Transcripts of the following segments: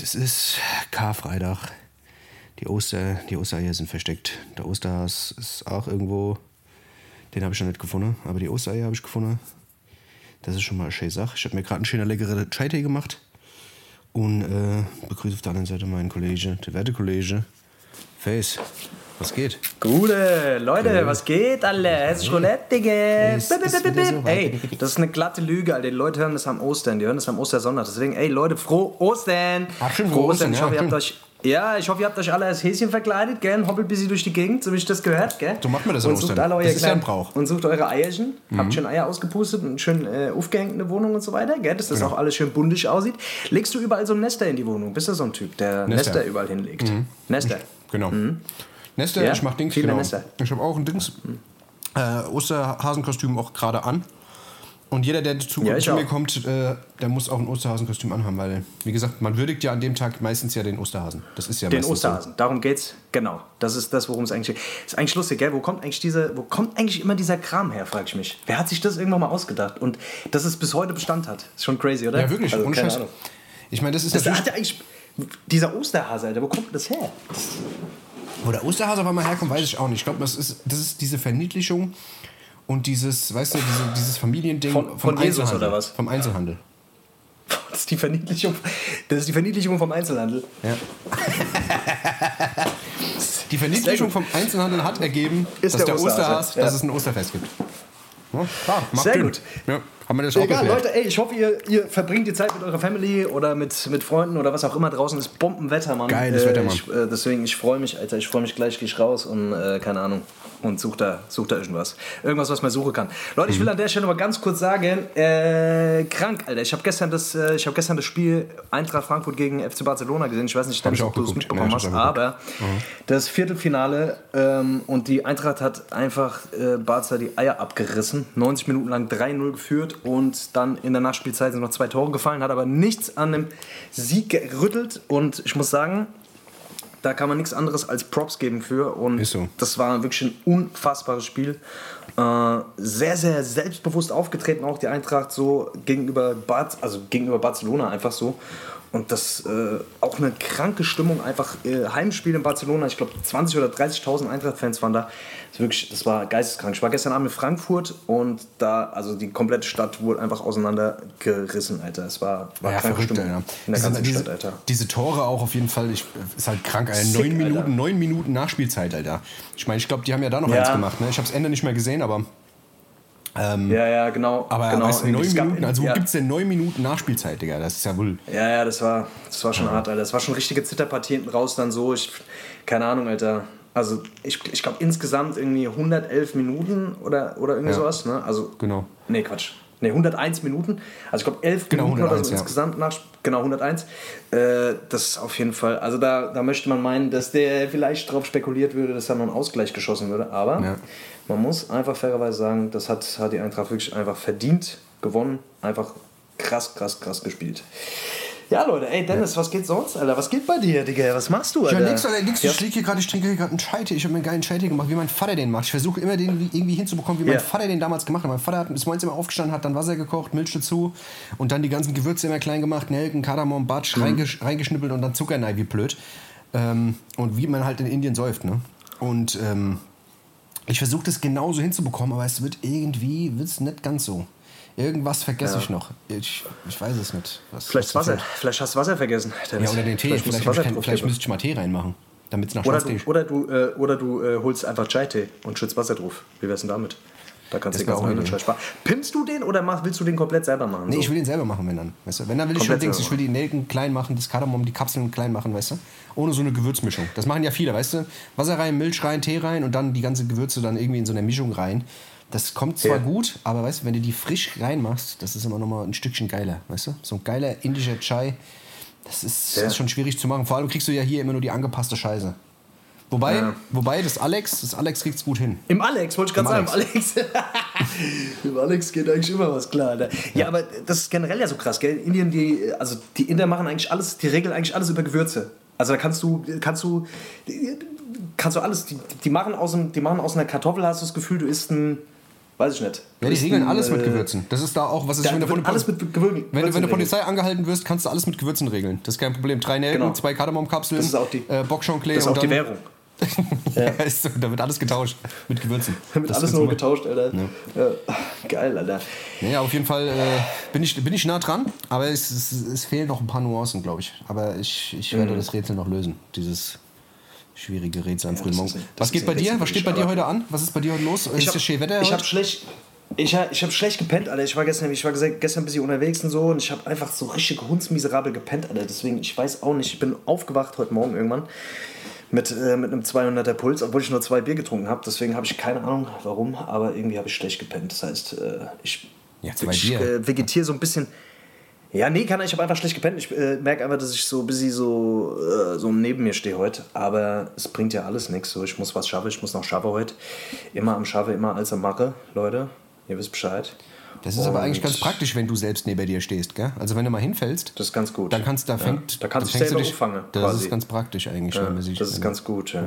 Es ist Karfreitag. Die, Oster, die Ostereier sind versteckt. Der Osterhas ist auch irgendwo. Den habe ich noch nicht gefunden, aber die Ostereier habe ich gefunden. Das ist schon mal eine schöne Sache. Ich habe mir gerade einen schönen leckeren Chai-Tee gemacht. Und äh, begrüße auf der anderen Seite meinen Kollege, der werte Kollege. Face, was geht? Gute, Leute, was geht, Alter? Es ist Roulette, Digga. Ey, das ist eine glatte Lüge, Alter. Die Leute hören das am Ostern, die hören das am Ostersonntag. Deswegen, ey, Leute, frohe Ostern. Ach, frohe frohe Ostern. Ostern, Ich hoffe, ihr habt stimmt. euch... Ja, ich hoffe, ihr habt euch alle als Häschen verkleidet, gell? Hoppelt ein bisschen durch die Gegend, so wie ich das gehört, gell? So macht man das und sucht alle euer Das ist ja ein Brauch. Und sucht eure Eierchen. Habt schön Eier ausgepustet und schön äh, aufgehängt in der Wohnung und so weiter, gell? Dass das Genau. auch alles schön bundig aussieht. Legst du überall so ein Nester in die Wohnung? Bist du so ein Typ, der Nester. Nester, überall hinlegt? Nester. Genau. Nester, Ja? ich mach Dings, genau. Nester. Ich habe auch ein Dings, äh, Osterhasenkostüm auch gerade an. Und jeder, der zu, Ja, zu mir kommt, äh, der muss auch ein Osterhasenkostüm anhaben, weil, wie gesagt, man würdigt ja an dem Tag meistens ja den Osterhasen. Das ist ja Den Osterhasen, darum geht's. Genau, das ist das, worum es eigentlich geht. Ist eigentlich lustig, gell? Wo kommt eigentlich diese, wo kommt eigentlich immer dieser Kram her, frage ich mich. Wer hat sich das irgendwann mal ausgedacht und dass es bis heute Bestand hat? Ist schon crazy, oder? So. Ja, wirklich, Also, keine. Ahnung. Ich meine, das ist Das natürlich, hat ja eigentlich dieser Osterhase, Alter, wo kommt das her? Wo der Osterhase auf einmal herkommt, weiß ich auch nicht. Ich glaube, das ist, das ist diese Verniedlichung und dieses, weißt du, diese, dieses Familiending Von- vom von Jesus Einzelhandel. oder was? Vom Einzelhandel. Das ist die Verniedlichung, das ist die Verniedlichung vom Einzelhandel. Ja. Die Verniedlichung vom Einzelhandel hat ergeben, Ist dass der der Osterhase, Osterhas, ja. dass es ein Osterfest gibt. Ja, klar, Sehr gut. Ja, haben wir das auch Egal. Leute, ey, ich hoffe, ihr, ihr verbringt die Zeit mit eurer Family oder mit, mit Freunden oder was auch immer. Draußen ist Bombenwetter, Mann. Geiles äh, Wetter, Mann. Ich, äh, deswegen, ich freue mich, Alter. Ich freue mich gleich, gehe ich raus und äh, keine Ahnung. Und such da, such da irgendwas. Irgendwas, was man suchen kann. Leute, Mhm. ich will an der Stelle mal ganz kurz sagen, äh, krank, Alter. Ich habe gestern, das, äh, ich hab gestern das Spiel Eintracht Frankfurt gegen FC Barcelona gesehen. Ich weiß nicht, ob du es mitbekommen Ja, hast, aber das Viertelfinale ähm, und die Eintracht hat einfach äh, Barca die Eier abgerissen. 90 Minuten lang 3-0 geführt und dann in der Nachspielzeit sind noch zwei Tore gefallen, hat aber nichts an dem Sieg gerüttelt und ich muss sagen, da kann man nichts anderes als Props geben für und so. das war wirklich ein unfassbares Spiel. Äh, sehr, sehr selbstbewusst aufgetreten, auch die Eintracht so gegenüber, Bar also gegenüber Barcelona einfach so. Und das äh, auch eine kranke Stimmung, einfach äh, Heimspiel in Barcelona. Ich glaube, 20.000 oder 30.000 Eintracht-Fans waren da. Das, wirklich, das war geisteskrank. Ich war gestern Abend in Frankfurt und da, also die komplette Stadt wurde einfach auseinandergerissen, Alter. Es war, war Ja, kranke Stimmung Alter. in der Diese, ganzen diese, Stadt, Alter. diese Tore auch auf jeden Fall, ich, ist halt krank, Alter. Sick, Neun Alter. Minuten, neun Minuten Nachspielzeit, Alter. Ich meine, ich glaube, die haben ja da noch Ja. eins gemacht. Ne? Ich habe das Ende nicht mehr gesehen, aber, Ja, ja, genau. aber genau. weißt neun Minuten, also wo ja. gibt es denn neun Minuten Nachspielzeit, Digga? Das ist ja wohl... Ja, ja, das war, das war schon hart, Alter. Das war schon richtige Zitterpartie hinten raus dann so. Ich, keine Ahnung, Alter. Also ich, ich glaube insgesamt irgendwie 111 Minuten oder, oder irgendwie Ja. sowas. Ne? Also, Genau. Nee, Quatsch. Nee, 101 Minuten. Also ich glaube 11 Genau, Minuten oder 101, so ja. insgesamt nach. Genau, 101. Äh, das ist auf jeden Fall. Also da, da möchte man meinen, dass der vielleicht drauf spekuliert würde, dass da noch ein Ausgleich geschossen würde. Aber Ja. Man muss einfach fairerweise sagen, das hat, hat die Eintracht wirklich einfach verdient gewonnen. Einfach krass, krass, krass gespielt. Ja, Leute, ey, Dennis, was geht sonst, Alter? Was geht bei dir, Digga? Was machst du, Alter? Ja, nix, Alter, nix. Ja. Ich liege hier gerade, ich trinke hier gerade einen Chai-Tee. Ich habe mir einen geilen Chai-Tee gemacht, wie mein Vater den macht. Ich versuche immer den irgendwie hinzubekommen, wie mein Ja. Vater den damals gemacht hat. Mein Vater hat bis morgens immer aufgestanden, hat dann Wasser gekocht, Milch dazu und dann die ganzen Gewürze immer klein gemacht, Nelken, Kardamom, Batsch, Mhm. reingesch reingeschnippelt und dann Zucker rein, wie blöd. Ähm, und wie man halt in Indien säuft, ne? Und ähm, ich versuche das genauso hinzubekommen, aber es wird irgendwie wird's nicht ganz so. Irgendwas vergesse Ja. ich noch. Ich, ich weiß es nicht. Was, Vielleicht was Wasser. Vielleicht hast du Wasser vergessen. Ja, Dennis. oder den Tee. Vielleicht, du vielleicht, Wasser vielleicht, müsste ich mal Tee reinmachen, damit es nach Oder du, oder du, äh, oder du äh, holst einfach Chai-Tee und schützt Wasser drauf. Wie wär's denn damit? Da kannst du Das ganzen auch eine anderen Idee. Scheiß sparen. Pimpst du den oder mach, willst du den komplett selber machen? Nee, so? ich will den selber machen, wenn dann. Weißt du? Wenn dann will ich schon Komplett Dings, ich will die Nelken klein machen, das Kardamom, die Kapseln klein machen, weißt du? Ohne so eine Gewürzmischung. Das machen ja viele, weißt du? Wasser rein, Milch rein, Tee rein und dann die ganze Gewürze dann irgendwie in so eine Mischung rein. Das kommt zwar Ja. gut, aber weißt du, wenn du die frisch reinmachst, das ist immer noch mal ein Stückchen geiler, weißt du? So ein geiler indischer Chai, das ist, Ja. ist schon schwierig zu machen. Vor allem kriegst du ja hier immer nur die angepasste Scheiße. Wobei, Ja. wobei das Alex, das Alex kriegt's gut hin. Im Alex, wollte ich gerade Im sagen. Im Alex. Im Alex geht eigentlich immer was klar. Ne? Ja, aber das ist generell ja so krass, gell? Indien, die, also die Inder machen eigentlich alles, die regeln eigentlich alles über Gewürze. Also da kannst du, kannst du, kannst du alles, die, die, machen aus, dem, die machen aus einer Kartoffel, hast du das Gefühl, du isst ein, Weiß ich nicht. Ja, die regeln alles mit äh, Gewürzen. Das ist da auch, was ist, Da wenn von alles mit Gewürzen wenn, wenn du regeln. Polizei angehalten wirst, kannst du alles mit Gewürzen regeln. Das ist kein Problem. Drei Nelken, Genau. zwei Kardamomkapseln, Das ist auch die- äh, Bockchanklé Das ist und auch die dann, Währung. ja. ist so, da wird alles getauscht mit Gewürzen. Da wird Das alles nur getauscht, Alter. Ja. Geil, Alter. Ja, auf jeden Fall äh, bin, ich, bin ich nah dran, aber es, es, es fehlen noch ein paar Nuancen, glaube ich. Aber ich, ich werde das Rätsel noch lösen. Dieses schwierige Rätsel am frühen Morgen. ein- Was geht bei dir? Was steht bei dir heute an? Was ist bei dir heute los? ist hab- schön Wetter Ich habe schlecht. Ich, ich habe schlecht gepennt, Alter. Ich war gestern, ich war gestern ein bisschen unterwegs und so und ich habe einfach so richtig hundsmiserabel gepennt, Alter. Deswegen, ich weiß auch nicht, ich bin aufgewacht heute Morgen irgendwann mit, äh, mit einem 200er Puls, obwohl ich nur zwei Bier getrunken habe. Deswegen habe ich keine Ahnung warum, aber irgendwie habe ich schlecht gepennt. Das heißt, äh, ich, Ja, ich äh, vegetiere so ein bisschen. Ja, nee, kann ich. Habe einfach schlecht gepennt. Ich äh, merke einfach, dass ich so ein bisschen so, äh, so neben mir stehe heute. Aber es bringt ja alles nichts. So, ich muss was schaffen. Ich muss noch schaffen heute. Immer am Schaffe, immer als am Mache, Leute. Ihr wisst Bescheid. Das ist aber eigentlich Und- ganz praktisch, wenn du selbst neben dir stehst, gell? Also wenn du mal hinfällst, Das ist ganz gut. dann kannst da Ja, fängt, da kannst du fängst dich selber auffangen, Das quasi. ist ganz praktisch eigentlich, wenn man sich. Das ist ganz gut, ja.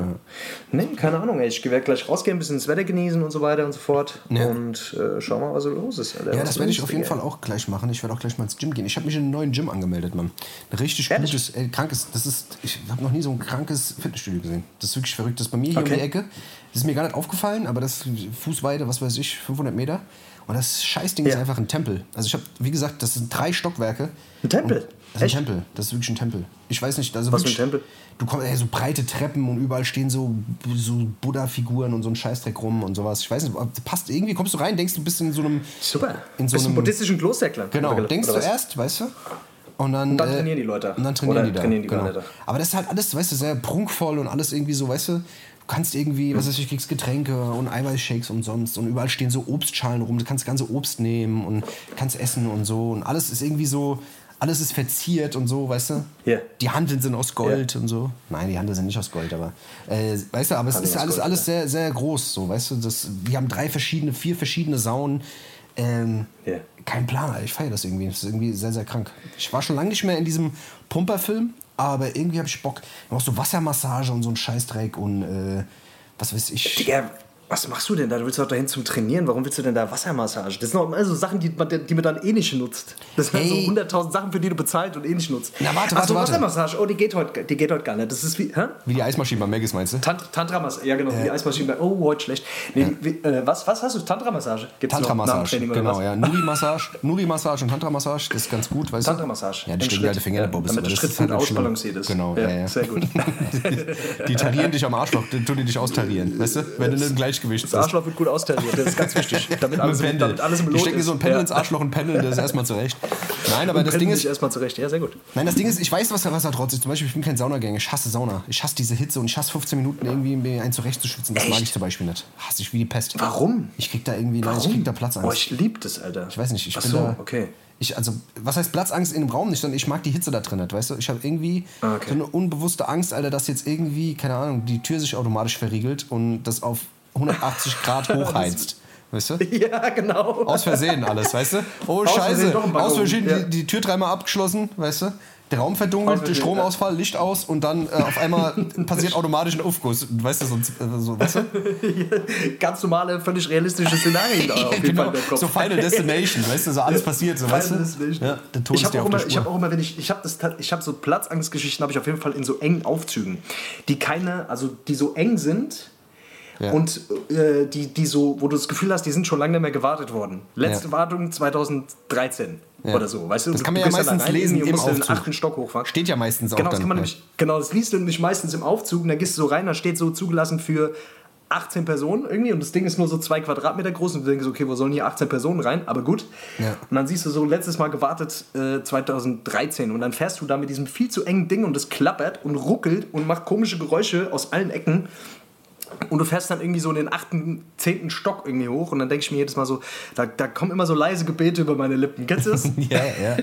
Nee, keine Ahnung, ey. Ich werde gleich rausgehen, ein bisschen das Wetter genießen und so weiter und so fort. Ja. Und äh, schau mal, was so los ist. Alter. Ja, das werde ich auf jeden Digga? Fall auch gleich machen. Ich werde auch gleich mal ins Gym gehen. Ich habe mich in einen neuen Gym angemeldet, Mann. Ein richtig Ehrlich? gutes, äh, krankes. Das ist, ich habe noch nie so ein krankes Fitnessstudio gesehen. Das ist wirklich verrückt. Das ist bei mir hier um Okay. die Ecke. Das ist mir gar nicht aufgefallen, aber das Fußweite, was weiß ich, 500 Meter. Und das Scheißding ist Ja. einfach ein Tempel. Also ich habe, wie gesagt, das sind drei Stockwerke. Ein Tempel? Das ist Echt? ein Tempel. Das ist wirklich ein Tempel. Ich weiß nicht, also Was für ein wirklich, Tempel? Du kommst, ey, so breite Treppen und überall stehen so, so Buddha-Figuren und so ein Scheißdreck rum und sowas. Ich weiß nicht, passt irgendwie, kommst du rein, denkst du bist in so einem. Super. In so einem- buddhistischen Klosterklang? Genau, denkst du was? erst, weißt du? Und dann, Und dann äh, trainieren die Leute. Und dann trainieren Oder die da. trainieren die genau. Leute. Aber das ist halt alles, weißt du, sehr prunkvoll und alles irgendwie so, weißt du kannst irgendwie, was weiß ich, kriegst Getränke und Eiweißshakes umsonst und überall stehen so Obstschalen rum, du kannst ganze Obst nehmen und kannst essen und so und alles ist irgendwie so, alles ist verziert und so, weißt du? Ja. Die Handeln sind aus Gold und so. Nein, die Handeln sind nicht aus Gold, aber äh, weißt du, aber es Handeln ist alles, Gold, alles sehr, sehr groß, so, weißt du, das, die haben drei verschiedene, vier verschiedene Saunen. Ähm, Ja. kein Plan, ich feiere das irgendwie. Das ist irgendwie sehr, sehr krank. Ich war schon lange nicht mehr in diesem Pumperfilm, aber irgendwie habe ich Bock. Auch so Wassermassage und so ein Scheißdreck und äh, was weiß ich. Digga, was machst du denn da? Du willst doch dahin zum Trainieren. Warum willst du denn da Wassermassage? Das sind doch immer so Sachen, die man, die man dann eh nicht nutzt. Das sind Ey. so 100.000 Sachen, für die du bezahlt und eh nicht nutzt. Na, warte, Ach so, warte, warte. Wassermassage. Oh, die geht heute, die geht heute gar nicht. Das ist wie, hä? Wie die Eismaschine bei Maggis, meinst du? Tant Tantra-Massage. Ja, genau, wie die Eismaschine. bei- Oh, heute schlecht. Nee, wie, äh, was, was hast du? Tantra-Massage? Tantra-Massage, genau, ja. Nuri-Massage Nuri-Massage und Tantra-Massage, das ist ganz gut, weißt du? Tantra-Massage. Ja, die stehen Schritt. alte Finger in der Ja, damit der das Schritt halt gut auch schlimm. ausbalanciert ist. Genau, Ja, ja, ja. sehr gut. Die tarieren dich am Arschloch, dann tun die dich austarieren, weißt du? Wenn du einem Gleichgewicht Das bist. Arschloch wird gut austariert. Das ist ganz wichtig. Damit alles, im- Pendel. damit alles im Lot dir ist. so ein Pendel Ja. ins Arschloch und pendeln das erstmal zurecht. Nein, aber das Pendeln Ding ist, erstmal zurecht. Ja, sehr gut. Nein, das Ding ist, ich weiß, was da, was da trotzdem ist. Zum Beispiel, ich bin kein Saunagänger. Ich hasse Sauna. Ich hasse diese Hitze und ich hasse 15 Minuten irgendwie mir einen zurechtzuschwitzen. Das mag Echt? ich zum Beispiel nicht. Hasse ich wie die Pest. Warum? Ich krieg da irgendwie, nein, ich krieg da Platzangst. Oh, ich lieb das, Alter. ich weiß nicht, ich Ach bin so, da. okay. Ich, also, was heißt Platzangst in dem Raum nicht, sondern ich mag die Hitze da drin nicht, weißt du? Ich habe irgendwie Ah, okay. so eine unbewusste Angst, Alter, dass jetzt irgendwie, keine Ahnung, die Tür sich automatisch verriegelt und das auf 180 Grad hochheizt. Weißt du? Ja, genau. Aus Versehen alles, weißt du? Oh, Aus Versehen Scheiße. Balkon, Aus Versehen ja. die, die Tür dreimal abgeschlossen, weißt du? Der Raum verdunkelt, Versehen, Stromausfall, Licht aus und dann äh, auf einmal passiert automatisch ein Aufguss. Weißt du, so, äh, so weißt du? Ganz normale, völlig realistische Szenarien da auf jeden genau. Fall Kopf. So Final Destination, weißt du, so alles passiert, so, weißt du? Destination. Ja, der Tod ich ist habe auch, immer- ich hab auch immer, wenn ich, ich habe das, ich habe so Platzangstgeschichten, habe ich auf jeden Fall in so engen Aufzügen, die keine, also die so eng sind Ja. und äh, die, die so, wo du das Gefühl hast, die sind schon lange nicht mehr gewartet worden. Letzte Ja. Wartung 2013 Ja. oder so, weißt du? Das Du- kann man ja meistens rein lesen im in den Aufzug. achten Stock hochfahren. Steht ja meistens auch Genau, das dann. kann man ja. nämlich, genau, das liest du nämlich meistens im Aufzug und dann gehst du so rein, da steht so zugelassen für 18 Personen irgendwie und das Ding ist nur so zwei Quadratmeter groß und du denkst, okay, wo sollen hier 18 Personen rein? Aber gut. Ja. Und dann siehst du so letztes Mal gewartet äh, 2013 und dann fährst du da mit diesem viel zu engen Ding und das klappert und ruckelt und macht komische Geräusche aus allen Ecken. Und du fährst dann irgendwie so in den achten, zehnten Stock irgendwie hoch und dann denke ich mir jedes Mal so, da, da kommen immer so leise Gebete über meine Lippen. Kennst du das? Ja, ja.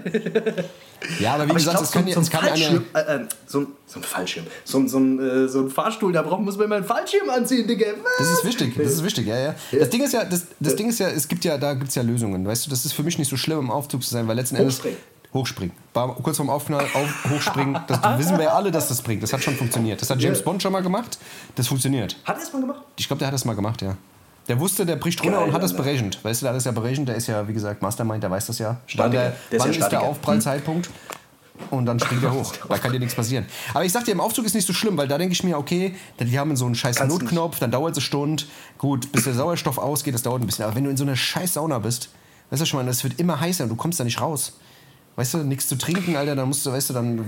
Ja, aber wie Aber ich gesagt, es kann, ja- so, ein kann eine. Fallschirm, äh, äh, so, ein, so ein Fallschirm, so, ein- so, ein, äh, so ein Fahrstuhl, da braucht, muss man immer einen Fallschirm anziehen, Digga. Was? Das ist wichtig, das ist wichtig, ja, ja. Das Ding ist ja, das, das Ding ist ja, es gibt ja, da gibt es ja Lösungen, weißt du, das ist für mich nicht so schlimm, im Aufzug zu sein, weil letzten Endes. Hochspringen. War kurz vorm Aufknall, auf, hochspringen, das wissen wir ja alle, dass das bringt. Das hat schon funktioniert. Das hat James Ja. Bond schon mal gemacht, das funktioniert. Hat er es mal gemacht? Ich glaube, der hat das mal gemacht, ja. Der wusste, der bricht runter Geil, und hat das berechnet. Weißt du, der hat das ja berechnet, der ist ja, wie gesagt, Mastermind, der weiß das ja. Wann, Statiker. der, Der ist ja wann ist der. Aufprallzeitpunkt? Und dann springt er hoch. Da kann dir nichts passieren. Aber ich sag dir, im Aufzug ist nicht so schlimm, weil da denke ich mir, okay, die haben so einen scheiß Kannst Notknopf, dann dauert es eine Stunde. Gut, bis der Sauerstoff ausgeht, das dauert ein bisschen. Aber wenn du in so einer scheiß Sauna bist, weißt du schon mal, das wird immer heißer und du kommst da nicht raus. Weißt du, nichts zu trinken, Alter, dann musst du, weißt du, dann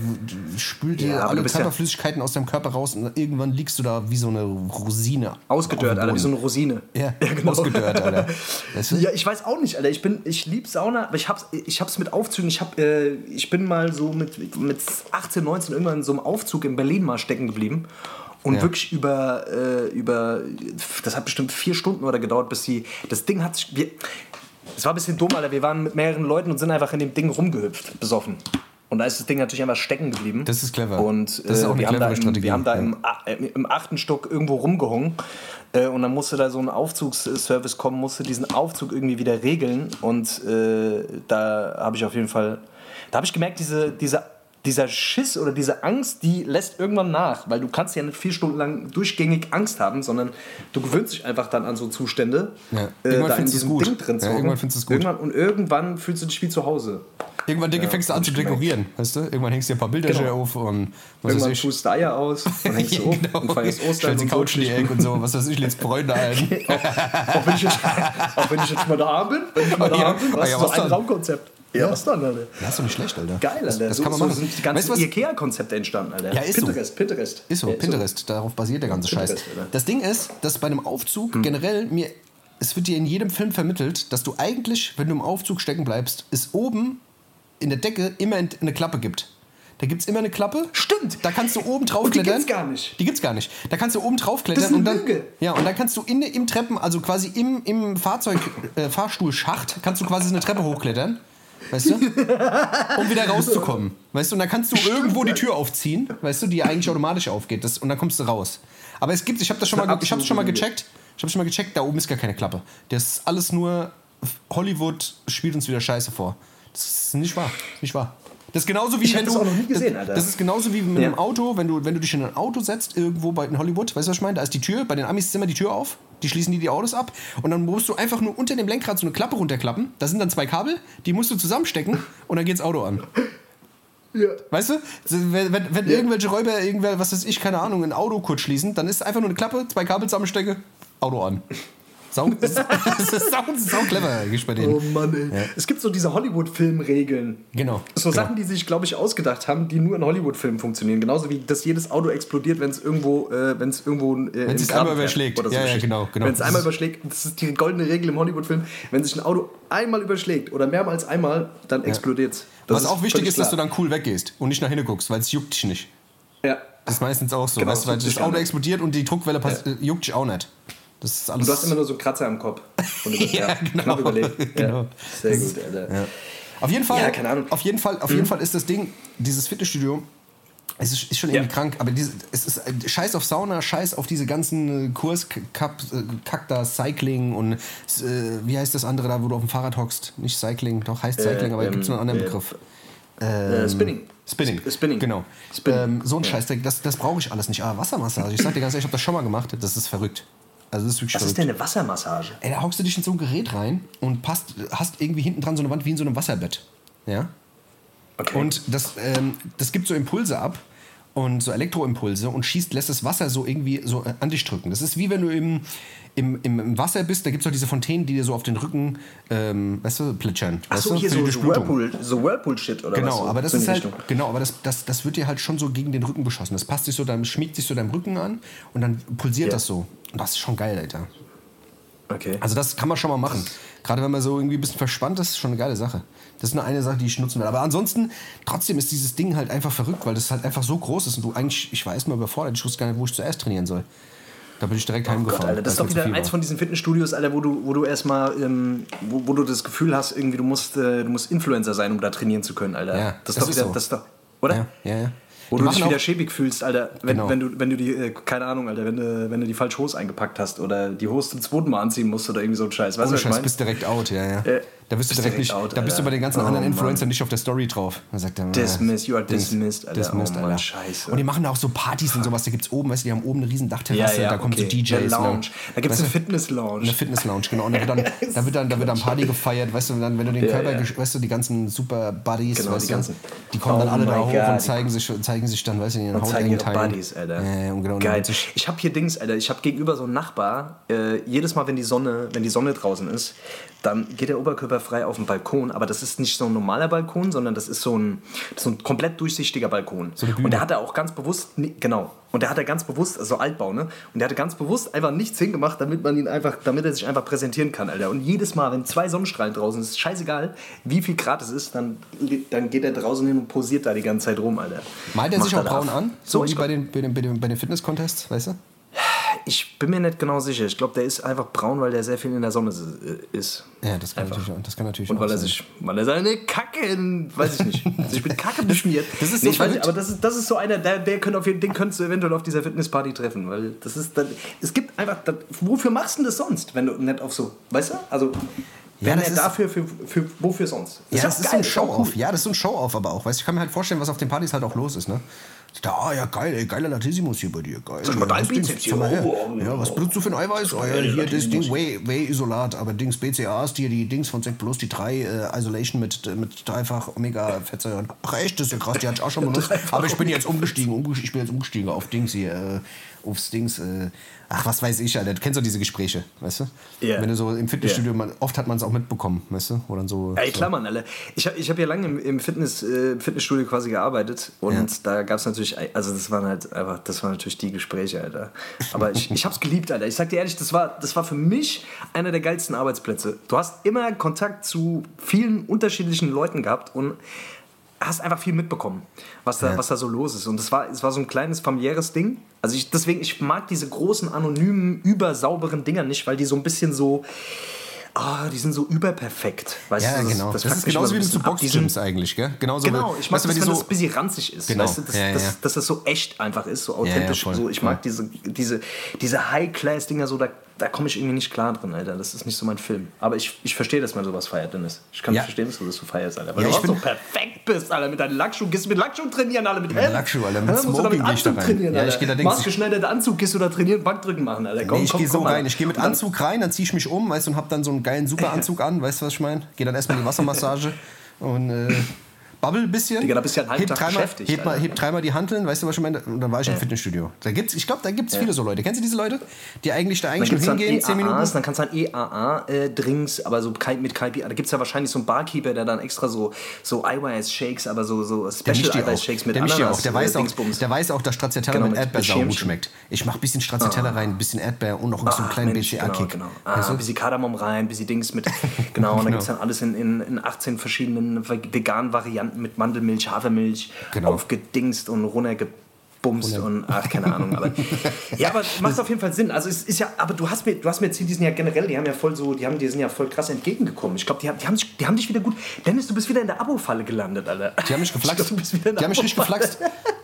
spült dir Ja, alle bist ja- Körperflüssigkeiten aus deinem Körper raus und irgendwann liegst du da wie so eine Rosine. Ausgedörrt, Alter, wie so eine Rosine. Ja, genau. ausgedörrt, Alter. Weißt du? Ja, ich weiß auch nicht, Alter. Ich bin, ich lieb Sauna, aber ich hab's, ich hab's mit Aufzügen. Ich hab, äh, ich bin mal so mit, mit 18, 19 irgendwann in so einem Aufzug in Berlin mal stecken geblieben. Und Ja. wirklich über, äh, über, das hat bestimmt vier Stunden oder gedauert, bis die, das Ding hat sich, wir, es war ein bisschen dumm, Alter. Wir waren mit mehreren Leuten und sind einfach in dem Ding rumgehüpft, besoffen. Und da ist das Ding natürlich einfach stecken geblieben. Das ist clever. Und Das ist äh, auch eine wir, haben da im, Strategie, wir haben da im, äh, im achten Stock irgendwo rumgehungen. Äh, und dann musste da so ein Aufzugsservice kommen, musste diesen Aufzug irgendwie wieder regeln. Und äh, da habe ich auf jeden Fall, da habe ich gemerkt, diese, diese, dieser Schiss oder diese Angst, die lässt irgendwann nach. Weil du kannst ja nicht vier Stunden lang durchgängig Angst haben, sondern du gewöhnst dich einfach dann an so Zustände. Ja. Äh, Irgendwann da in diesem. Ding drin zu Ja, irgendwann findest du's gut. Irgendwann, und irgendwann fühlst du dich wie zu Hause. Irgendwann denke, fängst du an zu dekorieren, weißt du? Irgendwann hängst du dir ein paar Bilder Genau. auf und was Irgendwann tust du Eier aus und hängst du hoch und feierst Ostern Stellst die so. Couch in die Ecke und so, was weiß ich, lädst Freunde ein. auch, wenn ich jetzt, auch wenn ich jetzt mal da bin, wenn ich mal da Ja. bin, Ah, was ja, so was ein dann? Raumkonzept. Ja, was dann, Alter? Das ist doch nicht schlecht, Alter. Geil, Alter. Das, das so, kann man so machen. sind die ganzen weißt du, was? Ikea-Konzepte entstanden, Alter. Ja, ist so. Pinterest, Pinterest. Ist so, Ja, Pinterest, darauf basiert der ganze Scheiß. Pinterest, Alter. Das Ding ist, dass bei einem Aufzug Hm. generell mir, es wird dir in jedem Film vermittelt, dass du eigentlich, wenn du im Aufzug stecken bleibst, es oben in der Decke immer eine Klappe gibt. Da gibt es immer eine Klappe. Stimmt. Da kannst du oben drauf Und die klettern. gibt's gar nicht. Die gibt's gar nicht. Da kannst du oben drauf klettern Das ist und eine dann. Lüge. Ja, und dann kannst du in, im Treppen, also quasi im, im Fahrzeug, äh, Fahrstuhlschacht, kannst du quasi eine Treppe hochklettern. Weißt du? Um wieder rauszukommen. Weißt du, und dann kannst du irgendwo die Tür aufziehen, weißt du, die eigentlich automatisch aufgeht. Das, und dann kommst du raus. Aber es gibt, ich habe das schon mal, ich habe schon mal gecheckt. Ich habe schon mal gecheckt, da oben ist gar keine Klappe. Das ist alles nur Hollywood spielt uns wieder Scheiße vor. Das ist nicht wahr, nicht wahr. Das ist genauso wie Ich wenn du auch noch nie gesehen, das, Alter. das ist genauso wie mit Ja. einem Auto, wenn du wenn du dich in ein Auto setzt irgendwo bei in Hollywood, weißt du was ich meine? Da ist die Tür, bei den Amis ist immer die Tür auf. Die schließen die die Autos ab und dann musst du einfach nur unter dem Lenkrad so eine Klappe runterklappen. Da sind dann zwei Kabel, die musst du zusammenstecken und dann geht's Auto an. Ja. Weißt du? Wenn, wenn, wenn irgendwelche Räuber, irgendwer, was weiß ich, keine Ahnung, ein Auto kurz schließen, dann ist einfach nur eine Klappe, zwei Kabel zusammenstecke, Auto an. Sau, das, ist sau, sau clever bei denen. Oh Mann, ey. Es gibt so diese Hollywood-Film-Regeln. Genau. So genau. Sachen, die sich, glaube ich, ausgedacht haben, die nur in Hollywood-Filmen funktionieren. Genauso wie, dass jedes Auto explodiert, wenn es irgendwo, äh, wenn es irgendwo äh, Wenn es einmal überschlägt. Oder so Ja, ja, genau, genau. Wenn es einmal überschlägt, das ist die goldene Regel im Hollywood-Film, wenn sich ein Auto einmal überschlägt oder mehrmals einmal, dann explodiert es. Was auch wichtig ist, dass du dann cool weggehst und nicht nach hinten guckst, weil es juckt dich nicht. Ja. Das ist meistens auch so. Genau, weißt, du, weil das Auto explodiert und die Druckwelle pass- äh, juckt dich auch nicht. Das ist alles. Und du hast immer nur so Kratzer am Kopf. Und du, Ja, genau. Knapp überlebt. Genau. Ja. Sehr gut, Alter. Auf jeden Fall, Ja, keine Ahnung. Mhm. Auf jeden Fall, auf jeden Fall ist das Ding, dieses Fitnessstudio, es ist, ist schon irgendwie Ja. krank, aber diese, es ist äh, Scheiß auf Sauna, Scheiß auf diese ganzen äh, Kurs, äh, da, Cycling und äh, wie heißt das andere da, wo du auf dem Fahrrad hockst? Nicht Cycling, doch heißt Cycling, aber ähm, gibt es noch einen anderen äh, Begriff. Äh, Spinning. Spinning. Sp- Spinning. Genau. Spinning. Ähm, so ein Scheißdreck, das, das brauche ich alles nicht. Aber Wassermassage, ich sag dir ganz ehrlich, ich habe das schon mal gemacht, das ist verrückt. Also das ist wirklich Was ist verrückt. denn eine Wassermassage? Ey, da hockst du dich in so ein Gerät rein und passt, hast irgendwie hinten dran so eine Wand wie in so einem Wasserbett. Ja? Okay. Und das, ähm, das gibt so Impulse ab und so Elektroimpulse und schießt, lässt das Wasser so irgendwie so äh, an dich drücken. Das ist wie wenn du im, im, im, Wasser bist, da gibt es auch diese Fontänen, die dir so auf den Rücken, ähm, weißt du, plätschern. Ach weißt du, hier so, so. Whirlpool, so Whirlpool-Shit oder was? Genau, so, aber das so in ist halt, Richtung. genau, aber das, das, das wird dir halt schon so gegen den Rücken beschossen. Das passt sich so deinem, schmiegt sich so deinem Rücken an und dann pulsiert Ja. das so. Und das ist schon geil, Alter. Okay. Also das kann man schon mal machen. Gerade wenn man so irgendwie ein bisschen verspannt ist, ist schon eine geile Sache. Das ist nur eine Sache, die ich nutzen will. Aber ansonsten, trotzdem ist dieses Ding halt einfach verrückt, weil das halt einfach so groß ist und du eigentlich, ich war erstmal überfordert, ich wusste gar nicht, wo ich zuerst trainieren soll. Da bin ich direkt Oh Gott, heimgefahren. Alter, das ist doch wieder eins war. von diesen Fitnessstudios, Alter, wo du, wo du erstmal, ähm, wo, wo du das Gefühl hast, irgendwie, du musst, äh, du musst Influencer sein, um da trainieren zu können, Alter. Ja, das, das ist ist doch wieder, so. das ist doch, oder? Ja, ja, ja. Wo Die du dich wieder schäbig fühlst, Alter, wenn, Genau. wenn, du, wenn du die, äh, keine Ahnung, Alter, wenn du, wenn du die falsche Hose eingepackt hast oder die Hose zum zweiten Mal anziehen musst oder irgendwie so ein Scheiß. Weißt du, Ohne ich Scheiß, meine? bist direkt out, ja, ja. Äh, da bist du direkt direkt nicht, out, da bist du bei den ganzen Oh, anderen Mann. Influencern nicht auf der Story drauf. Da sagt er, Dismissed, you are dismissed, Alter. dismissed, Oh, Mann, Alter. scheiße. Und die machen da auch so Partys und sowas. Da gibt's oben, weißt du, die haben oben eine riesen Dachterrasse, da kommen so DJs. Eine Lounge. ne? Da gibt es Weißt eine du, Fitness-Lounge. eine Fitness-Lounge, genau. Und da wird dann, da wird dann, da wird dann Party gefeiert, weißt du, dann, wenn du den Ja, Körper, ja. weißt du, die ganzen super Buddies, Genau, weißt die du, die kommen dann Oh alle da hoch und zeigen sich, zeigen sich dann, weißt du, in ihren zeigen Hautengen Buddies, Alter. Ja, und genau, Geil. Ich habe hier Dings, Alter. Ich habe gegenüber so einen Nachbar. Äh, jedes Mal, wenn die Sonne, wenn die Sonne draußen ist, dann geht der Oberkörper frei auf den Balkon. Aber das ist nicht so ein normaler Balkon, sondern das ist so ein, so ein komplett durchsichtiger Balkon. So und der hat er auch ganz bewusst, genau. Und der hat er ganz bewusst, also Altbau, ne? Und der hatte ganz bewusst einfach nichts hingemacht, damit man ihn einfach, damit er sich einfach präsentieren kann, Alter. Und jedes Mal, wenn zwei Sonnenstrahlen draußen ist, scheißegal, wie viel Grad es ist, dann, dann geht er draußen hin und posiert da die ganze Zeit rum, Alter. Malt er Macht sich auch braun an? So, So wie bei den, bei den, bei den, bei den Fitness-Contests, weißt du? Ich bin mir nicht genau sicher. Ich glaube, der ist einfach braun, weil der sehr viel in der Sonne äh, ist. Ja, das kann Einfach. natürlich, das kann natürlich Und weil er sein. sich, weil er seine Kacke in, weiß ich nicht, sich mit Kacke beschmiert. das ist nee, so ich weiß verrückt. nicht, aber das ist, das ist so einer, der, der könnte auf jeden, den könntest du eventuell auf dieser Fitnessparty treffen, weil das ist dann, es gibt einfach, das, wofür machst du denn das sonst, wenn du nicht auf so, weißt du? Also, Ja, das ist- dafür, für, für, wofür sonst? Ja, das doch ist so ein geil, ist doch Show-Off. cool. Ja, das ist so ein Show-Off aber auch. Weißt du, ich kann mir halt vorstellen, was auf den Partys halt auch los ist, ne? Da, ah, ja, geil, ey, geiler Latissimus hier bei dir. Geil. Sag mal, dein Bizeps hier. Oh, Ja, was benutzt du für ein Eiweiß? Oh, ja, hier das. Ding, Whey, Whey Isolat, aber Dings BCAAs, hier die Dings von Sec Plus, die 3 äh, Isolation mit, mit dreifach Omega-Fettsäuren. Ach echt, das ist ja krass, die hatte ich auch schon benutzt. aber ich bin jetzt umgestiegen, umgestiegen, ich bin jetzt umgestiegen auf Dings hier, äh, aufs Dings, äh, ach, was weiß ich, Alter. Du kennst doch diese Gespräche, weißt du? Ja. Wenn du so im Fitnessstudio, Ja. man, oft hat man es auch mitbekommen, weißt du? Dann so, Ey, so klar, Mann, Alter. Ich habe ich hab ja lange im, im Fitness, äh, Fitnessstudio quasi gearbeitet und Ja. da gab es natürlich, also das waren halt einfach, das waren natürlich die Gespräche, Alter. Aber ich, ich hab's geliebt, Alter. Ich sag dir ehrlich, das war, das war für mich einer der geilsten Arbeitsplätze. Du hast immer Kontakt zu vielen unterschiedlichen Leuten gehabt und hast einfach viel mitbekommen, was da, Ja. was da so los ist. Und das war, es war so ein kleines familiäres Ding. Also ich, deswegen, ich mag diese großen, anonymen, übersauberen Dinger nicht, weil die so ein bisschen so, ah, die sind so überperfekt. Weißt Ja, du, das, genau. Das, fuckt ist genauso so wie zu Boxgyms eigentlich, gell? Genauso Genau, wie- ich mag das, wenn das so, ein bisschen ranzig ist. Genau. Weißt du, dass, Ja, ja, dass, dass das so echt einfach ist, so authentisch. so, ich mag diese, diese, diese High-Class-Dinger so, da, da komme ich irgendwie nicht klar drin, Alter. Das ist nicht so mein Film. Aber ich, ich verstehe, dass man sowas feiert, Dennis. Ich kann Ja. verstehen, dass du das so feierst, Alter. Weil Ja, du auch so perfekt bist, Alter, mit deinen Lackschuhen. Gehst du mit Lackschuhen trainieren, Alter, mit Helm? Lackschuh, Alter, mit Smoking geh ich da Anzug rein. trainieren, Ja, ich Alter. geh da Maßgeschneiderter Anzug, gehst du da trainieren, Bankdrücken machen, Alter. Komm, Nee, ich gehe so rein. Ich gehe mit Anzug rein, dann ziehe ich mich um, weißt du, und hab dann so einen geilen Superanzug an, weißt du, was ich meine? Gehe dann erstmal in die Wassermassage und äh, babbel ein bisschen. Digga, da bist du ja einen halben heb Tag dreimal, beschäftigt, heb, mal, heb dreimal die Hanteln, weißt du, was ich meine? Und dann war ich im Fitnessstudio. Da gibt's, ich glaube, da gibt es viele so Leute. Kennst du diese Leute, die eigentlich da Dann eigentlich nur hingehen, 10 Minuten? EAAs, dann kannst du dann EAA-Drinks, aber so mit Kalbi. Da gibt es ja wahrscheinlich so einen Barkeeper, der dann extra so, so Eiweiß-Shakes, aber so, so Der Special mischt die auch. Eiweiß-Shakes mit Der Ananas. auch. Der äh, weiß auch, Dingsbums. der weiß auch, dass Stracciatella Genau, mit mit- Erdbeer mit sau gut Schirmchen. schmeckt. Ich mach ein bisschen Stracciatella rein, ein bisschen Erdbeer und noch so einen Ah, kleinen BCA-Kick. Genau, genau. Ah, ein bisschen Kardamom rein, ein bisschen Dings mit. Genau, und dann gibt es dann alles in 18 verschiedenen veganen Varianten mit Mandelmilch, Hafermilch, Genau. aufgedingst und runtergebumst und ach, keine Ahnung. Aber, ja, aber macht auf jeden Fall Sinn. Also es ist ja, aber du hast mir, du hast mir erzählt, die sind ja generell, die haben ja voll so, die haben, die sind ja voll krass entgegengekommen. Ich glaube, die haben, die, haben, sich- die haben dich wieder gut. Dennis, du bist wieder in der Abo-Falle gelandet, Alter. Die haben mich Ich geflaxt. glaub, Die haben mich richtig Abo-Falle. geflaxt.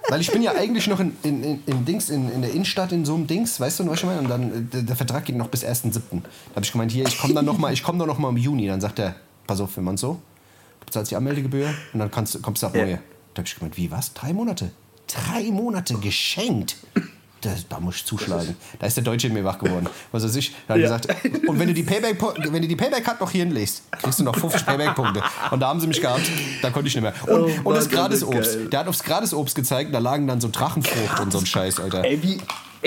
Weil ich bin ja eigentlich noch in, in, in, in Dings, in, in der Innenstadt in so einem Dings, weißt du, was ich meine? Und dann, äh, der, der Vertrag geht noch bis 1.7. Da habe ich gemeint, hier, ich komme dann noch mal, ich komme dann noch mal im Juni. Dann sagt er, pass auf, wenn man so, bezahlst die Anmeldegebühr und dann kannst, kommst du ab Ja. neue. Da habe ich gemeint, wie, was? Drei Monate? Drei Monate geschenkt? Das, da muss ich zuschlagen. Da ist der Deutsche in mir wach geworden. Was weiß ich. Da hat Ja. gesagt, und wenn du die Payback, wenn du die Payback-Card noch hier hinlegst, kriegst du noch 50 Payback-Punkte. Und da haben sie mich gehabt, da konnte ich nicht mehr. Und, Oh und das Gratisobst. Der hat aufs Gratisobst gezeigt, da lagen dann so Drachenfrucht und so ein Scheiß, Alter. Ey, wie,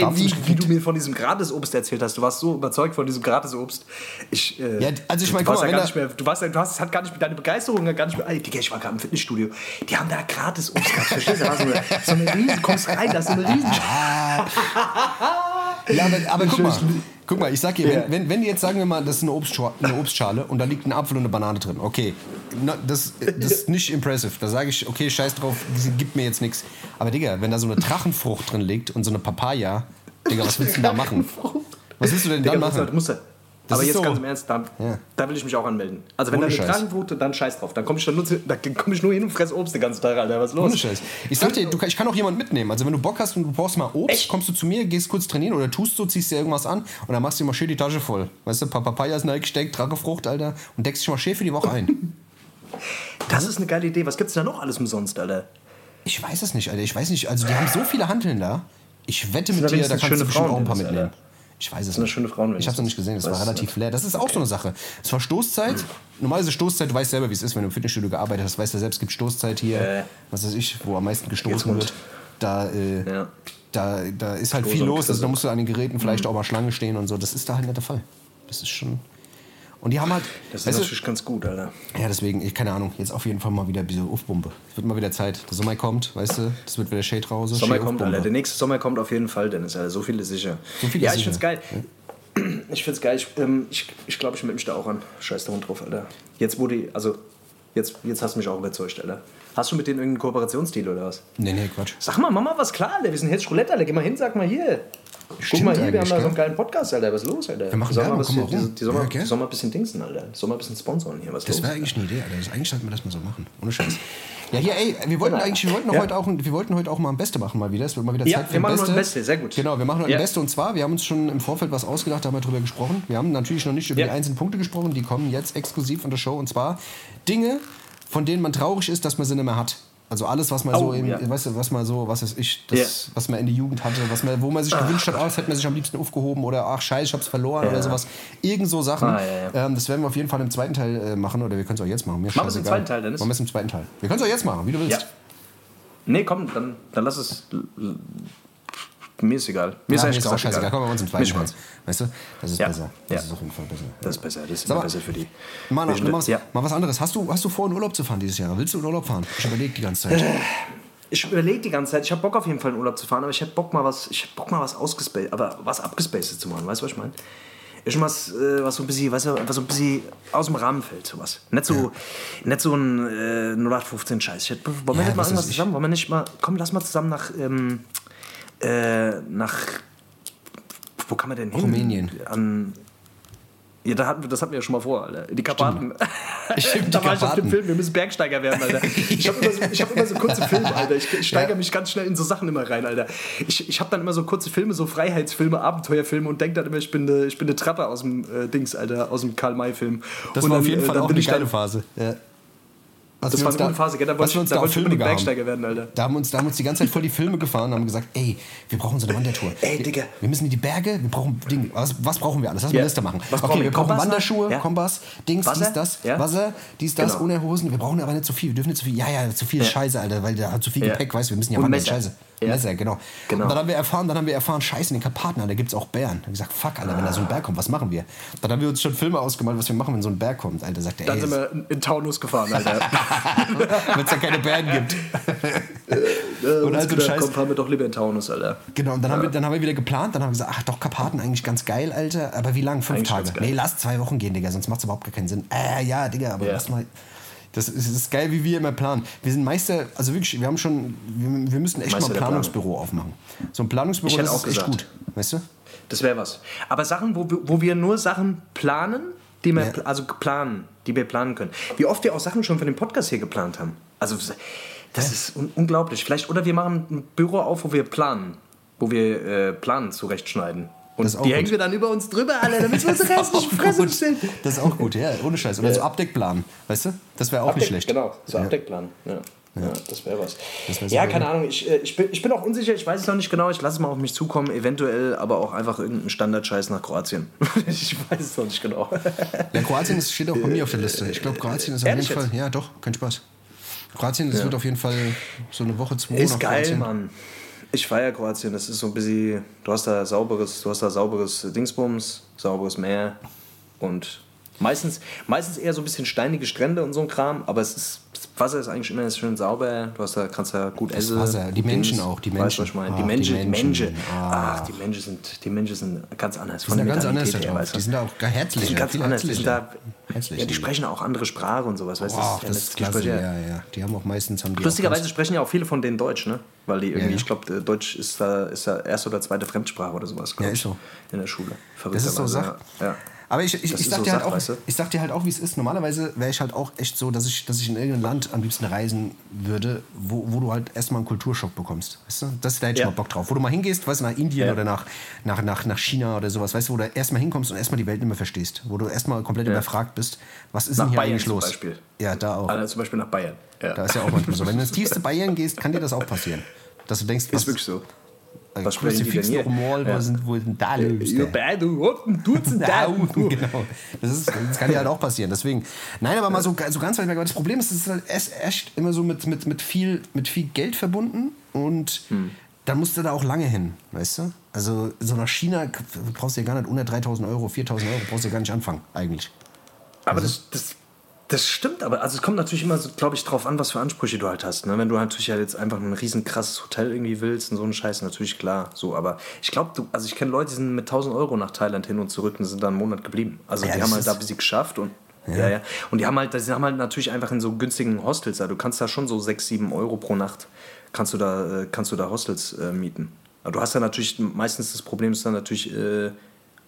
ey, du wie, wie du mir von diesem Gratisobst erzählt hast. Du warst so überzeugt von diesem Gratisobst. Ich, äh, Ja, also ich du- mein, du warst mal, ja gar nicht mehr, du warst, du hast, hat gar nicht, deine Begeisterung hat gar nicht mehr. Ey, Digga, ich war gerade im Fitnessstudio. Die haben da Gratisobst gehabt. Verstehst du? So eine, so eine riesen, du kommst rein, da ist so eine riesen. Ja, aber, aber guck mal, Ich- guck mal, ich sag dir, Ja. wenn, wenn, wenn die jetzt sagen wir mal, das ist eine, Obstschale, eine Obstschale und da liegt ein Apfel und eine Banane drin, okay, na, das, das ist nicht impressive. Da sage ich, okay, scheiß drauf, sie gibt mir jetzt nichts. Aber Digga, wenn da so eine Drachenfrucht drin liegt und so eine Papaya, Digga, was willst du denn da machen? Was willst du denn Digga, dann du musst, machen? du musst, Das Aber jetzt so- ganz im Ernst, da, Ja. da will ich mich auch anmelden. Also wenn Ohne da eine Scheiß. Kragenquote, dann scheiß drauf. Dann komme ich, dann nur da komm ich nur hin und fress Obst den ganzen Tag, Alter. Was ist los? Ohne Scheiß. Ich sag dir, du, ich kann auch jemanden mitnehmen. Also wenn du Bock hast und du brauchst mal Obst, Echt? kommst du zu mir, gehst kurz trainieren oder tust so, ziehst dir irgendwas an und dann machst du dir mal schön die Tasche voll. Weißt du, ein paar Papayas reingesteckt, Dragefrucht, Alter, und deckst dich mal schön für die Woche ein. Das ist eine geile Idee. Was gibt's da noch alles umsonst, Alter? Ich weiß es nicht, Alter. Ich weiß nicht. Also die haben so viele Handeln da. Ich wette mit da dir, da kannst du bestimmt auch ein paar mitnehmen. Alter? Ich weiß es sind nicht. schöne Frauenwände. Ich habe es noch nicht gesehen. Das war relativ leer. Das ist auch so eine Sache. Es war Stoßzeit. Normalerweise Stoßzeit, du weißt selber, wie es ist, wenn du im Fitnessstudio gearbeitet hast. Weißt du selbst, es gibt Stoßzeit hier, Äh. was weiß ich, wo am meisten gestoßen wird. Da, äh, Ja. da, da ist halt Stoß viel los. Also, da musst du an den Geräten vielleicht Mhm. auch mal Schlange stehen und so. Das ist da halt nicht der Fall. Das ist schon. Und die haben halt. Das ist weißt du, natürlich ganz gut, Alter. ja, deswegen, ich, keine Ahnung, jetzt auf jeden Fall mal wieder diese Aufbombe. Es wird mal wieder Zeit. Der Sommer kommt, weißt du, das wird wieder Shade raus. Sommer Shade kommt. Alter. Der nächste Sommer kommt auf jeden Fall, Dennis, Alter. So viel ist sicher. So viel ja, ist ich sicher. find's geil. Ich find's geil. Ich ähm, ich, ich, glaube, ich melde mich da auch an. Scheiß da drauf, Alter. Jetzt wurde, also, jetzt, jetzt hast du mich auch überzeugt, Alter. Hast du mit denen irgendeinen Kooperationsdeal oder was? Nee, nee, Quatsch. Sag mal, mach mal was klar, Alter. Wir sind jetzt Roulette, Alter. Geh mal hin, sag mal hier. Guck Stimmt mal hier, wir haben da so einen geilen Podcast, Alter. Was ist los, Alter? Wir machen mal Werbung, komm mal die, mal, Ja, mal ein bisschen dingsen, Alter. Mal ein bisschen sponsoren hier. Was Das wäre eigentlich eine Idee, Alter. Das, eigentlich sollten wir das mal so machen. Ohne Scheiß. Ja, hier, ey, wir wollten Genau. eigentlich, wir wollten, Ja. heute auch, wir wollten heute auch mal ein Beste machen mal wieder. Es wird mal wieder Ja, Zeit für wir machen Beste. Beste, sehr gut. Genau, wir machen heute Ja. ein Beste und zwar, wir haben uns schon im Vorfeld was ausgedacht, da haben wir drüber gesprochen. Wir haben natürlich noch nicht über Ja. die einzelnen Punkte gesprochen, die kommen jetzt exklusiv in der Show und zwar Dinge, von denen man traurig ist, dass man sie nicht mehr hat. Also alles, was man so, Oh, in, ja. weißt du, was man so, was weiß ich, das, was man in der Jugend hatte, was man, wo man sich gewünscht hat, ah, das hätte man sich am liebsten aufgehoben oder ach scheiße, ich hab's verloren oder sowas. Irgend so Sachen. Ah, ja, Ähm, das werden wir auf jeden Fall im zweiten Teil äh, machen oder wir können es auch jetzt machen. Mir Machen wir es im zweiten Teil, Dennis? Machen wir es im zweiten Teil. Wir können es auch jetzt machen, wie du willst. Ja. Nee, komm, dann, dann lass es. Mir ist egal. Mir Ja, ist mir ehrlich ist scheißegal. egal. Komm, wir uns im Mir zweiten. Spaß. Weißt du? Das ist Ja. besser. Das Ja. ist auf jeden Fall besser. Das ist besser. Das ist mal, besser für die. Mal, mal, was, Ja. mal was anderes. Hast du, hast du vor, in Urlaub zu fahren dieses Jahr? Willst du in Urlaub fahren? Ich überlege die ganze Zeit. Ich überlege die ganze Zeit, ich habe Bock auf jeden Fall in Urlaub zu fahren, aber ich hätte Bock mal was, ich hätte Bock mal was ausgespaced, aber was abgespaced zu machen, weißt du, was ich meine? Irgendwas, äh, was so ein bisschen, weißt du, was so ein bisschen aus dem Rahmen fällt, sowas. Nicht so, nicht so ein äh, 0815 Scheiß. Ich wollen wir Ja, nicht mal was irgendwas ich. zusammen? Wollen wir nicht mal, komm, lass mal zusammen nach, ähm, äh, nach, wo kann man denn hin? Rumänien. An, ja, da hatten wir, das hatten wir ja schon mal vor, Alter. Die Karpaten. Stimmt, da war ich auf dem. Film, wir müssen Bergsteiger werden, Alter. Ich habe immer, so, ich hab immer so kurze Filme, Alter. Ich, ich steigere Ja. mich ganz schnell in so Sachen immer rein, Alter. Ich, ich habe dann immer so kurze Filme, so Freiheitsfilme, Abenteuerfilme und denke dann immer, ich bin eine ich bin eine Trappe aus dem äh, Dings, Alter, aus dem Karl-May-Film. Das Und war dann, auf jeden äh, Fall auch eine geile Phase. Ja. Was Das wir war eine gute Phase, gell? Da wollte wir ich, uns da da wollte ich Filme unbedingt. Bergsteiger werden, Alter. Da haben, uns, da haben uns die ganze Zeit voll die Filme gefahren und haben gesagt, ey, wir brauchen so eine Wandertour. Ey, wir, Digga. Wir müssen in die Berge, wir brauchen Dinge. Was, was brauchen wir alles? Lass mal eine Liste machen. Was okay, brauchen wir wir? brauchen Wanderschuhe, ja. Kompass, Dings, Wasser, dies, das, ja. Wasser, dies, das, Genau. ohne Hosen. Wir brauchen aber nicht zu viel. Wir dürfen nicht zu viel. Ja, ja, zu viel Ja. scheiße, Alter, weil der hat zu viel. Gepäck, weißt du, wir müssen ja Und wandern. Messer. Scheiße. Ja. Messer, genau. Genau. Und dann haben wir erfahren, dann haben wir erfahren, scheiße, in den Karpaten, da gibt es auch Bären. Da haben wir gesagt, fuck, Alter, wenn da so ein Berg kommt, was machen wir? Dann haben wir uns schon Filme ausgemalt, was wir machen, wenn so ein Berg kommt. Alter, sagt er, Dann sind wir in- Taunus gefahren, Alter. wenn es da keine Bären gibt. und Und halt so Scheiß. Komm, fahren wir doch lieber in Taunus, Alter. Genau, und dann, haben wir, dann haben wir wieder geplant, dann haben wir gesagt, ach doch, Karpaten eigentlich ganz geil, Alter. Aber wie lang? Fünf Eigentlich Tage? Nee, lass zwei Wochen gehen, Digga, sonst macht es überhaupt gar keinen Sinn. Äh, ja, Digga, aber Ja. lass mal. Das ist, das ist geil, wie wir immer planen. Wir sind Meister, also wirklich, wir haben schon, wir, wir müssen echt Meister mal ein Planungsbüro aufmachen. So ein Planungsbüro, das auch ist echt gesagt. gut, weißt du? Das wäre was. Aber Sachen, wo, wir- wo wir nur Sachen planen, die wir, Ja. also planen, die wir planen können. Wie oft wir auch Sachen schon für den Podcast hier geplant haben. Also das ist un unglaublich. Vielleicht, oder wir machen ein Büro auf, wo wir planen. Wo wir äh, Planen zurechtschneiden. Und Das ist auch die gut. hängen wir dann über uns drüber, Alter, damit wir unsere Das ist restlichen auch Fresse gut. stellen. Das ist auch gut, ja, ohne Scheiß. Oder so Abdeckplan, weißt du? Das wäre auch nicht schlecht. Genau, so Ja. Abdeckplan. Ja. Ja, das wäre was. Das wär ja, keine ja. Ahnung. Ich, äh, ich, bin, ich bin auch unsicher. Ich weiß es noch nicht genau. Ich lasse es mal auf mich zukommen. Eventuell aber auch einfach irgendeinen Standardscheiß nach Kroatien. ich weiß es noch nicht genau. Ja, Kroatien das steht auch bei mir auf der Liste. Ich glaube, Kroatien ist auf jeden Fall. jetzt? Ja, doch, kein Spaß. Kroatien, das wird auf jeden Fall so eine Woche, zwei Ist nach geil, Kroatien. Mann. Ich feiere Kroatien. Das ist so ein bisschen. Du hast da sauberes, du hast da sauberes Dingsbums, sauberes Meer und meistens, meistens eher so ein bisschen steinige Strände und so ein Kram. Aber es ist, das Wasser ist eigentlich immer schön sauber. Du hast da, kannst da gut essen. Wasser, die Menschen Dings. auch, die Weißt Menschen. du, was ich meine? Ah, Die die Menschen, die Menschen. Ah. Ach, die Menschen sind, die Menschen sind ganz anders. Die sind da ganz anders her, weißt du? Die sind da auch gar Die sind ganz anders. Die, da, Herzlich, ja, die sprechen auch andere Sprache und sowas. Weißt ja das nicht- ist klasse. Ja, ja. Die haben auch meistens haben die Lustigerweise sprechen ja auch viele von denen Deutsch, ne? Weil die irgendwie, ja. ich glaube, Deutsch ist da, ist da erste oder zweite Fremdsprache oder sowas. Ja, ich, ist so. In der Schule. Das ist so Sache. Ja. Aber ich, ich, ich, sag so dir halt auch, weißt du? ich sag dir halt auch, wie es ist. Normalerweise wäre ich halt auch echt so, dass ich, dass ich in irgendein Land am liebsten reisen würde, wo, wo du halt erstmal einen Kulturschock bekommst. Weißt du? Das, da hätte ich Ja. mal Bock drauf. Wo du mal hingehst, weißt du, nach Indien Ja. oder nach, nach, nach, nach China oder sowas, weißt du, wo du erstmal hinkommst und erstmal die Welt nicht mehr verstehst. Wo du erstmal komplett überfragt bist, was ist Nach denn hier Bayern eigentlich zum los? Beispiel. Ja, da auch. Also zum Beispiel nach Bayern. Ja. Da ist ja auch manchmal so. Wenn du ins tiefste Bayern gehst, kann dir das auch passieren. Dass du denkst, was ist wirklich so. Crucifix denn noch mal, wo Ja. sind wo sind da los? Ja, ey? bei du unten tut's da. Genau. Das, ist, das kann ja halt auch passieren. Deswegen, nein, aber mal so, so ganz weit weg. Aber das Problem ist, es ist halt echt immer so mit, mit, mit, viel, mit viel Geld verbunden und Hm. dann musst du da auch lange hin, weißt du? Also so nach China brauchst du ja gar nicht unter 3000 Euro, 4000 Euro, brauchst du ja gar nicht anfangen, eigentlich. Aber das, das, das stimmt, aber also es kommt natürlich immer, so, glaube ich, drauf an, was für Ansprüche du halt hast. Ne? Wenn du natürlich halt jetzt einfach ein riesen krasses Hotel irgendwie willst und so einen Scheiß, natürlich klar. So, aber ich glaube, du, also ich kenne Leute, die sind mit 1000 Euro nach Thailand hin und zurück und sind da einen Monat geblieben. Also Ja, die haben halt da bis sie geschafft und ja. ja, Und die haben halt, die haben halt natürlich einfach in so günstigen Hostels da. Du kannst da schon so 6, 7 Euro pro Nacht kannst du da, äh, kannst du da Hostels äh, mieten. Aber du hast ja natürlich meistens das Problem, ist dann natürlich, äh,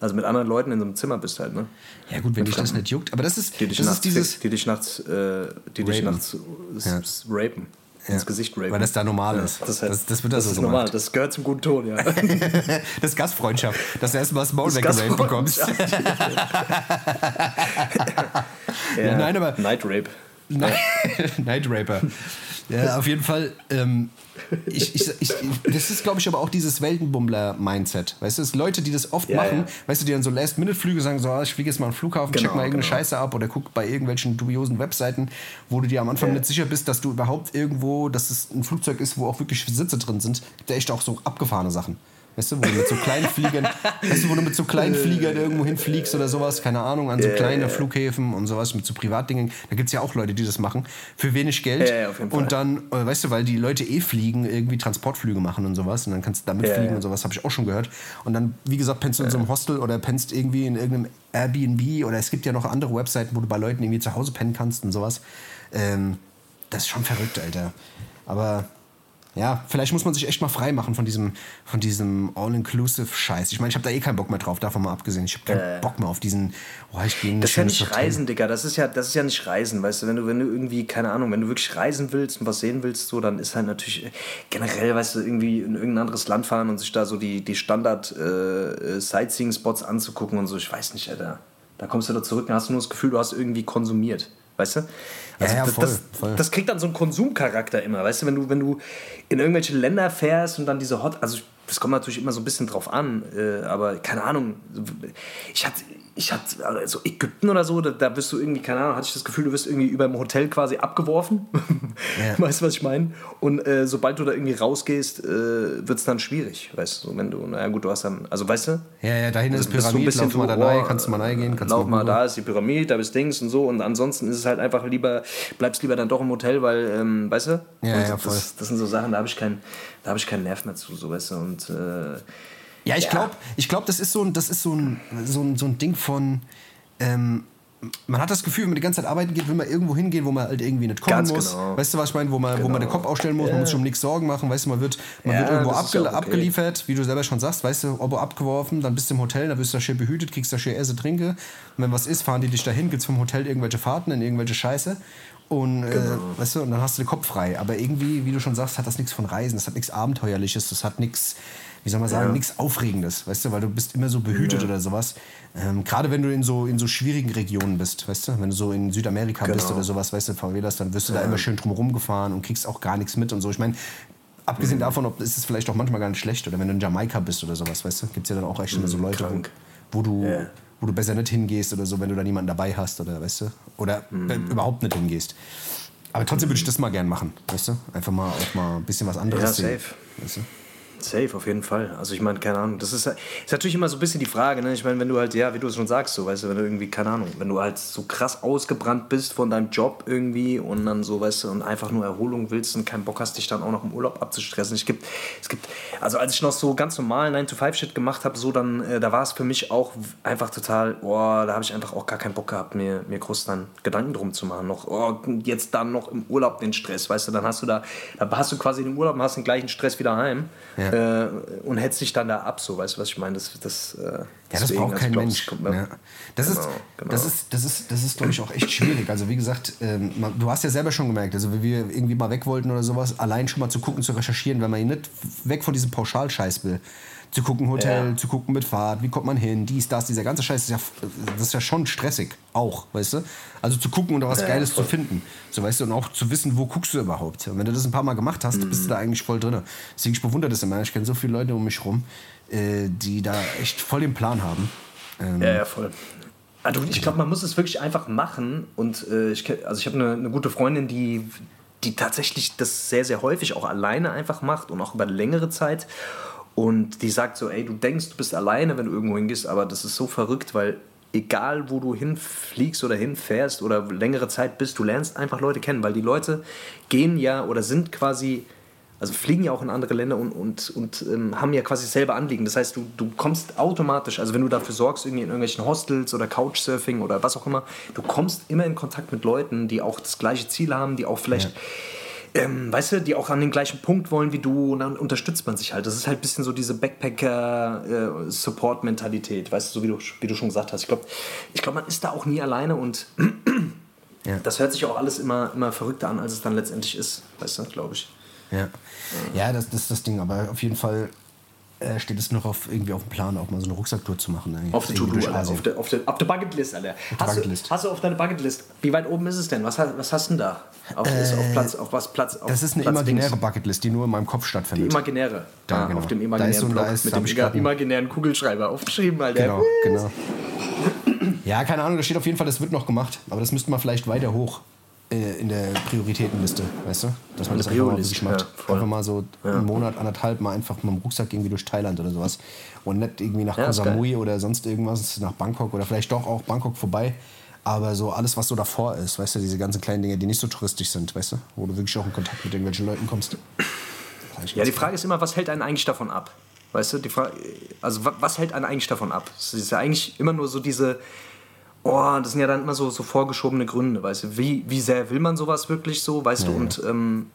also mit anderen Leuten in so einem Zimmer bist halt, ne? Ja gut, wenn dich das nicht juckt. Aber das ist, Die dich, das nachts, ist dieses... die dich nachts, äh, die dich Rapen. nachts Ja. rapen. Ins Gesicht rapen. Weil das da normal Ja, ist. Das, Das- das wird da das so ist gemacht. normal, das gehört zum guten Ton, ja. Das ist Gastfreundschaft, dass du erstmal das Maul Das weggeraped bekommst. ja, nein, aber- Night Rape. Night Raper. Ja, auf jeden Fall. Ähm, ich, ich, ich, das ist, glaube ich, aber auch dieses Weltenbummler-Mindset. Weißt du, es Leute, die das oft Ja, machen, ja. weißt du, die dann so Last-Minute-Flüge sagen, so, ah, ich fliege jetzt mal am Flughafen, check Genau, mal irgendeine genau. Scheiße ab oder guck bei irgendwelchen dubiosen Webseiten, wo du dir am Anfang Ja. nicht sicher bist, dass du überhaupt irgendwo, dass es ein Flugzeug ist, wo auch wirklich Sitze drin sind. Da echt auch so abgefahrene Sachen. Weißt du, wo du mit so kleinen Fliegern, weißt du, wo du mit so kleinen Fliegern irgendwo hinfliegst oder sowas, keine Ahnung, an so Ja, kleine ja, ja. Flughäfen und sowas, mit so Privatdingen. Da gibt es ja auch Leute, die das machen, für wenig Geld. Fall. Und dann, äh, weißt du, weil die Leute eh fliegen, irgendwie Transportflüge machen und sowas. Und dann kannst du damit fliegen und sowas, habe ich auch schon gehört. Und dann, wie gesagt, pennst du in so einem Hostel oder pennst irgendwie in irgendeinem Airbnb oder es gibt ja noch andere Webseiten, wo du bei Leuten irgendwie zu Hause pennen kannst und sowas. Ähm, das ist schon verrückt, Alter. Aber ja, vielleicht muss man sich echt mal frei machen von diesem, von diesem All-Inclusive-Scheiß. Ich meine, ich habe da eh keinen Bock mehr drauf, davon mal abgesehen. Ich habe keinen Äh. Bock mehr auf diesen, oh, ich gehe Das ist ja nicht Hotel. Reisen, Digga. Das ist ja, das ist ja nicht Reisen, weißt du. Wenn du, wenn du irgendwie, keine Ahnung, wenn du wirklich reisen willst und was sehen willst, so, dann ist halt natürlich äh, generell, weißt du, irgendwie in irgendein anderes Land fahren und sich da so die, die Standard-Sightseeing-Spots anzugucken und so. Ich weiß nicht, Alter. Da kommst du da zurück und hast nur das Gefühl, du hast irgendwie konsumiert. Weißt du? Also ja, das- voll, das, voll. das kriegt dann so einen Konsumcharakter immer, weißt du, wenn du, wenn du in irgendwelche Länder fährst und dann diese Hot, also das kommt natürlich immer so ein bisschen drauf an, äh, aber keine Ahnung, ich hatte, ich hatte, also Ägypten oder so, da, da wirst du irgendwie, keine Ahnung, hatte ich das Gefühl, du wirst irgendwie über dem Hotel quasi abgeworfen, Ja. weißt du, was ich meine? Und äh, sobald du da irgendwie rausgehst, äh, wird es dann schwierig, weißt du, wenn du, naja gut, du hast dann, also weißt du, Ja, ja, dahin ist also bist du Pyramid, lauf mal da rein, oh, kannst du mal reingehen, kannst lauf mal, rüber. da ist die Pyramide, da bist Dings und so und ansonsten ist es halt einfach lieber, bleibst lieber dann doch im Hotel, weil, ähm, weißt du? Ja, und ja, voll. Das, das sind so Sachen, da habe ich keinen, da habe ich keinen Nerv mehr zu, so weißt du und äh, Ja, ich Ja. glaube, ich glaub, das ist, so ein, das ist so, ein, so, ein, so ein Ding von. Ähm, man hat das Gefühl, wenn man die ganze Zeit arbeiten geht, will man irgendwo hingehen, wo man halt irgendwie nicht kommen Ganz muss. genau. Weißt du, was ich meine? Wo man, wo man den Kopf ausstellen muss, man muss sich um nichts Sorgen machen. Weißt du, man wird, man Ja, wird irgendwo abge okay. abgeliefert, wie du selber schon sagst. Weißt du, Obo abgeworfen, dann bist du im Hotel, dann wirst du da schön behütet, kriegst da schön Essen, Trinke. Und wenn was ist, fahren die dich dahin, gibt's vom Hotel irgendwelche Fahrten in irgendwelche Scheiße. Und, Genau. äh, weißt du, und dann hast du den Kopf frei. Aber irgendwie, wie du schon sagst, hat das nichts von Reisen, das hat nichts Abenteuerliches, das hat nichts, wie soll man sagen, Ja. nichts Aufregendes, weißt du, weil du bist immer so behütet oder sowas. Ähm, Gerade wenn du in so, in so schwierigen Regionen bist, weißt du, wenn du so in Südamerika bist Genau. oder sowas, weißt du, Favelas, dann wirst du da immer schön drumherum gefahren und kriegst auch gar nichts mit und so. Ich meine, abgesehen Mhm. davon, ob, ist es vielleicht auch manchmal gar nicht schlecht oder wenn du in Jamaika bist oder sowas, weißt du, gibt es ja dann auch echt immer so Leute, Mhm, krank. wo du. Wo du besser nicht hingehst oder so, wenn du da niemanden dabei hast oder weißt du? Oder Mhm. überhaupt nicht hingehst. Aber trotzdem würde ich das mal gern machen, weißt du? Einfach mal auch mal ein bisschen was anderes Ja, sehen. safe. Weißt du? Safe, auf jeden Fall. Also ich meine, keine Ahnung, das ist, ist natürlich immer so ein bisschen die Frage, ne? Ich meine, wenn du halt, ja, wie du es schon sagst, so, weißt du, wenn du irgendwie, keine Ahnung, wenn du halt so krass ausgebrannt bist von deinem Job irgendwie und dann so, weißt du, und einfach nur Erholung willst und keinen Bock hast, dich dann auch noch im Urlaub abzustressen. Ich gibt, es gibt, also als ich noch so ganz normal 9-to-5-Shit gemacht habe, so dann, äh, da war es für mich auch einfach total, boah, da habe ich einfach auch gar keinen Bock gehabt, mir, mir groß dann Gedanken drum zu machen. Noch, oh, jetzt dann noch im Urlaub den Stress, weißt du, dann hast du da, da hast du quasi den Urlaub und hast den gleichen Stress wieder heim. Ja. Ja. äh, und hetzt sich dann da ab, so, weißt du, was ich meine? Das, das, äh, ja, das braucht kein glaub, Mensch. Das, ja. das, genau, ist, genau. das ist, das ist, das ist, glaube ich, auch echt schwierig. Also wie gesagt, ähm, du hast ja selber schon gemerkt, also wie wir irgendwie mal weg wollten oder sowas, allein schon mal zu gucken, zu recherchieren, wenn man nicht weg von diesem Pauschalscheiß will zu gucken Hotel, ja. zu gucken mit Fahrt, wie kommt man hin, dies, das, dieser ganze Scheiß ist ja, das ist ja schon stressig, auch, weißt du? Also zu gucken und da was ja, Geiles voll. zu finden, so weißt du, und auch zu wissen, wo guckst du überhaupt. Und wenn du das ein paar Mal gemacht hast, mhm. bist du da eigentlich voll drin. Deswegen, ich bewundere das immer. Ich kenne so viele Leute um mich rum, äh, die da echt voll den Plan haben. Ähm, ja, ja, voll. Also ich glaube, man muss es wirklich einfach machen. Und äh, ich, also ich habe eine, eine gute Freundin, die, die tatsächlich das sehr, sehr häufig auch alleine einfach macht und auch über längere Zeit. Und die sagt so, ey, du denkst, du bist alleine, wenn du irgendwo hingehst, aber das ist so verrückt, weil egal wo du hinfliegst oder hinfährst oder längere Zeit bist, du lernst einfach Leute kennen, weil die Leute gehen ja oder sind quasi, also fliegen ja auch in andere Länder und, und, und ähm, haben ja quasi selber Anliegen. Das heißt, du, du kommst automatisch, also wenn du dafür sorgst, irgendwie in irgendwelchen Hostels oder Couchsurfing oder was auch immer, du kommst immer in Kontakt mit Leuten, die auch das gleiche Ziel haben, die auch vielleicht... Ja ähm, weißt du, die auch an den gleichen Punkt wollen wie du und dann unterstützt man sich halt. Das ist halt ein bisschen so diese Backpacker-Support-Mentalität, weißt du, so wie du, wie du schon gesagt hast. Ich glaube, ich glaub, man ist da auch nie alleine und ja. das hört sich auch alles immer, immer verrückter an, als es dann letztendlich ist, weißt du, glaube ich. Ja, ja das, das ist das Ding, aber auf jeden Fall äh, steht es noch auf, irgendwie auf dem Plan, auch mal so eine Rucksacktour zu machen. Eigentlich. Auf der To-Do, auf der, auf, der, auf der Bucketlist, Alter. Hast, Bucketlist. Du, hast du auf deiner Bucketlist, wie weit oben ist es denn? Was, was hast du denn da? Auf, äh, ist auf Platz, auf was Platz? Auf das ist eine Platz imaginäre links. Bucketlist, die nur in meinem Kopf stattfindet. Die imaginäre. Da, ah, genau. Auf dem imaginären so, Block ist, mit dem imaginären Kugelschreiber aufgeschrieben, Alter. Genau, genau. Ja, keine Ahnung, da steht auf jeden Fall, das wird noch gemacht. Aber das müsste man vielleicht weiter hoch äh, in der Prioritätenliste, weißt du? Dass man das einfach mal wirklich macht. Ja, einfach mal so ja. einen Monat, anderthalb mal einfach mit dem Rucksack irgendwie durch Thailand oder sowas. Und nicht irgendwie nach ja, Koh Samui oder sonst irgendwas, nach Bangkok oder vielleicht doch auch Bangkok vorbei. Aber so alles, was so davor ist, weißt du, diese ganzen kleinen Dinge, die nicht so touristisch sind, weißt du? Wo du wirklich auch in Kontakt mit irgendwelchen Leuten kommst. Ja, die Frage ist immer, was hält einen eigentlich davon ab? Weißt du, die Frage, also was hält einen eigentlich davon ab? Es ist ja eigentlich immer nur so diese, oh, das sind ja dann immer so, so vorgeschobene Gründe, weißt du, wie, wie sehr will man sowas wirklich so, weißt ja, du, und ähm,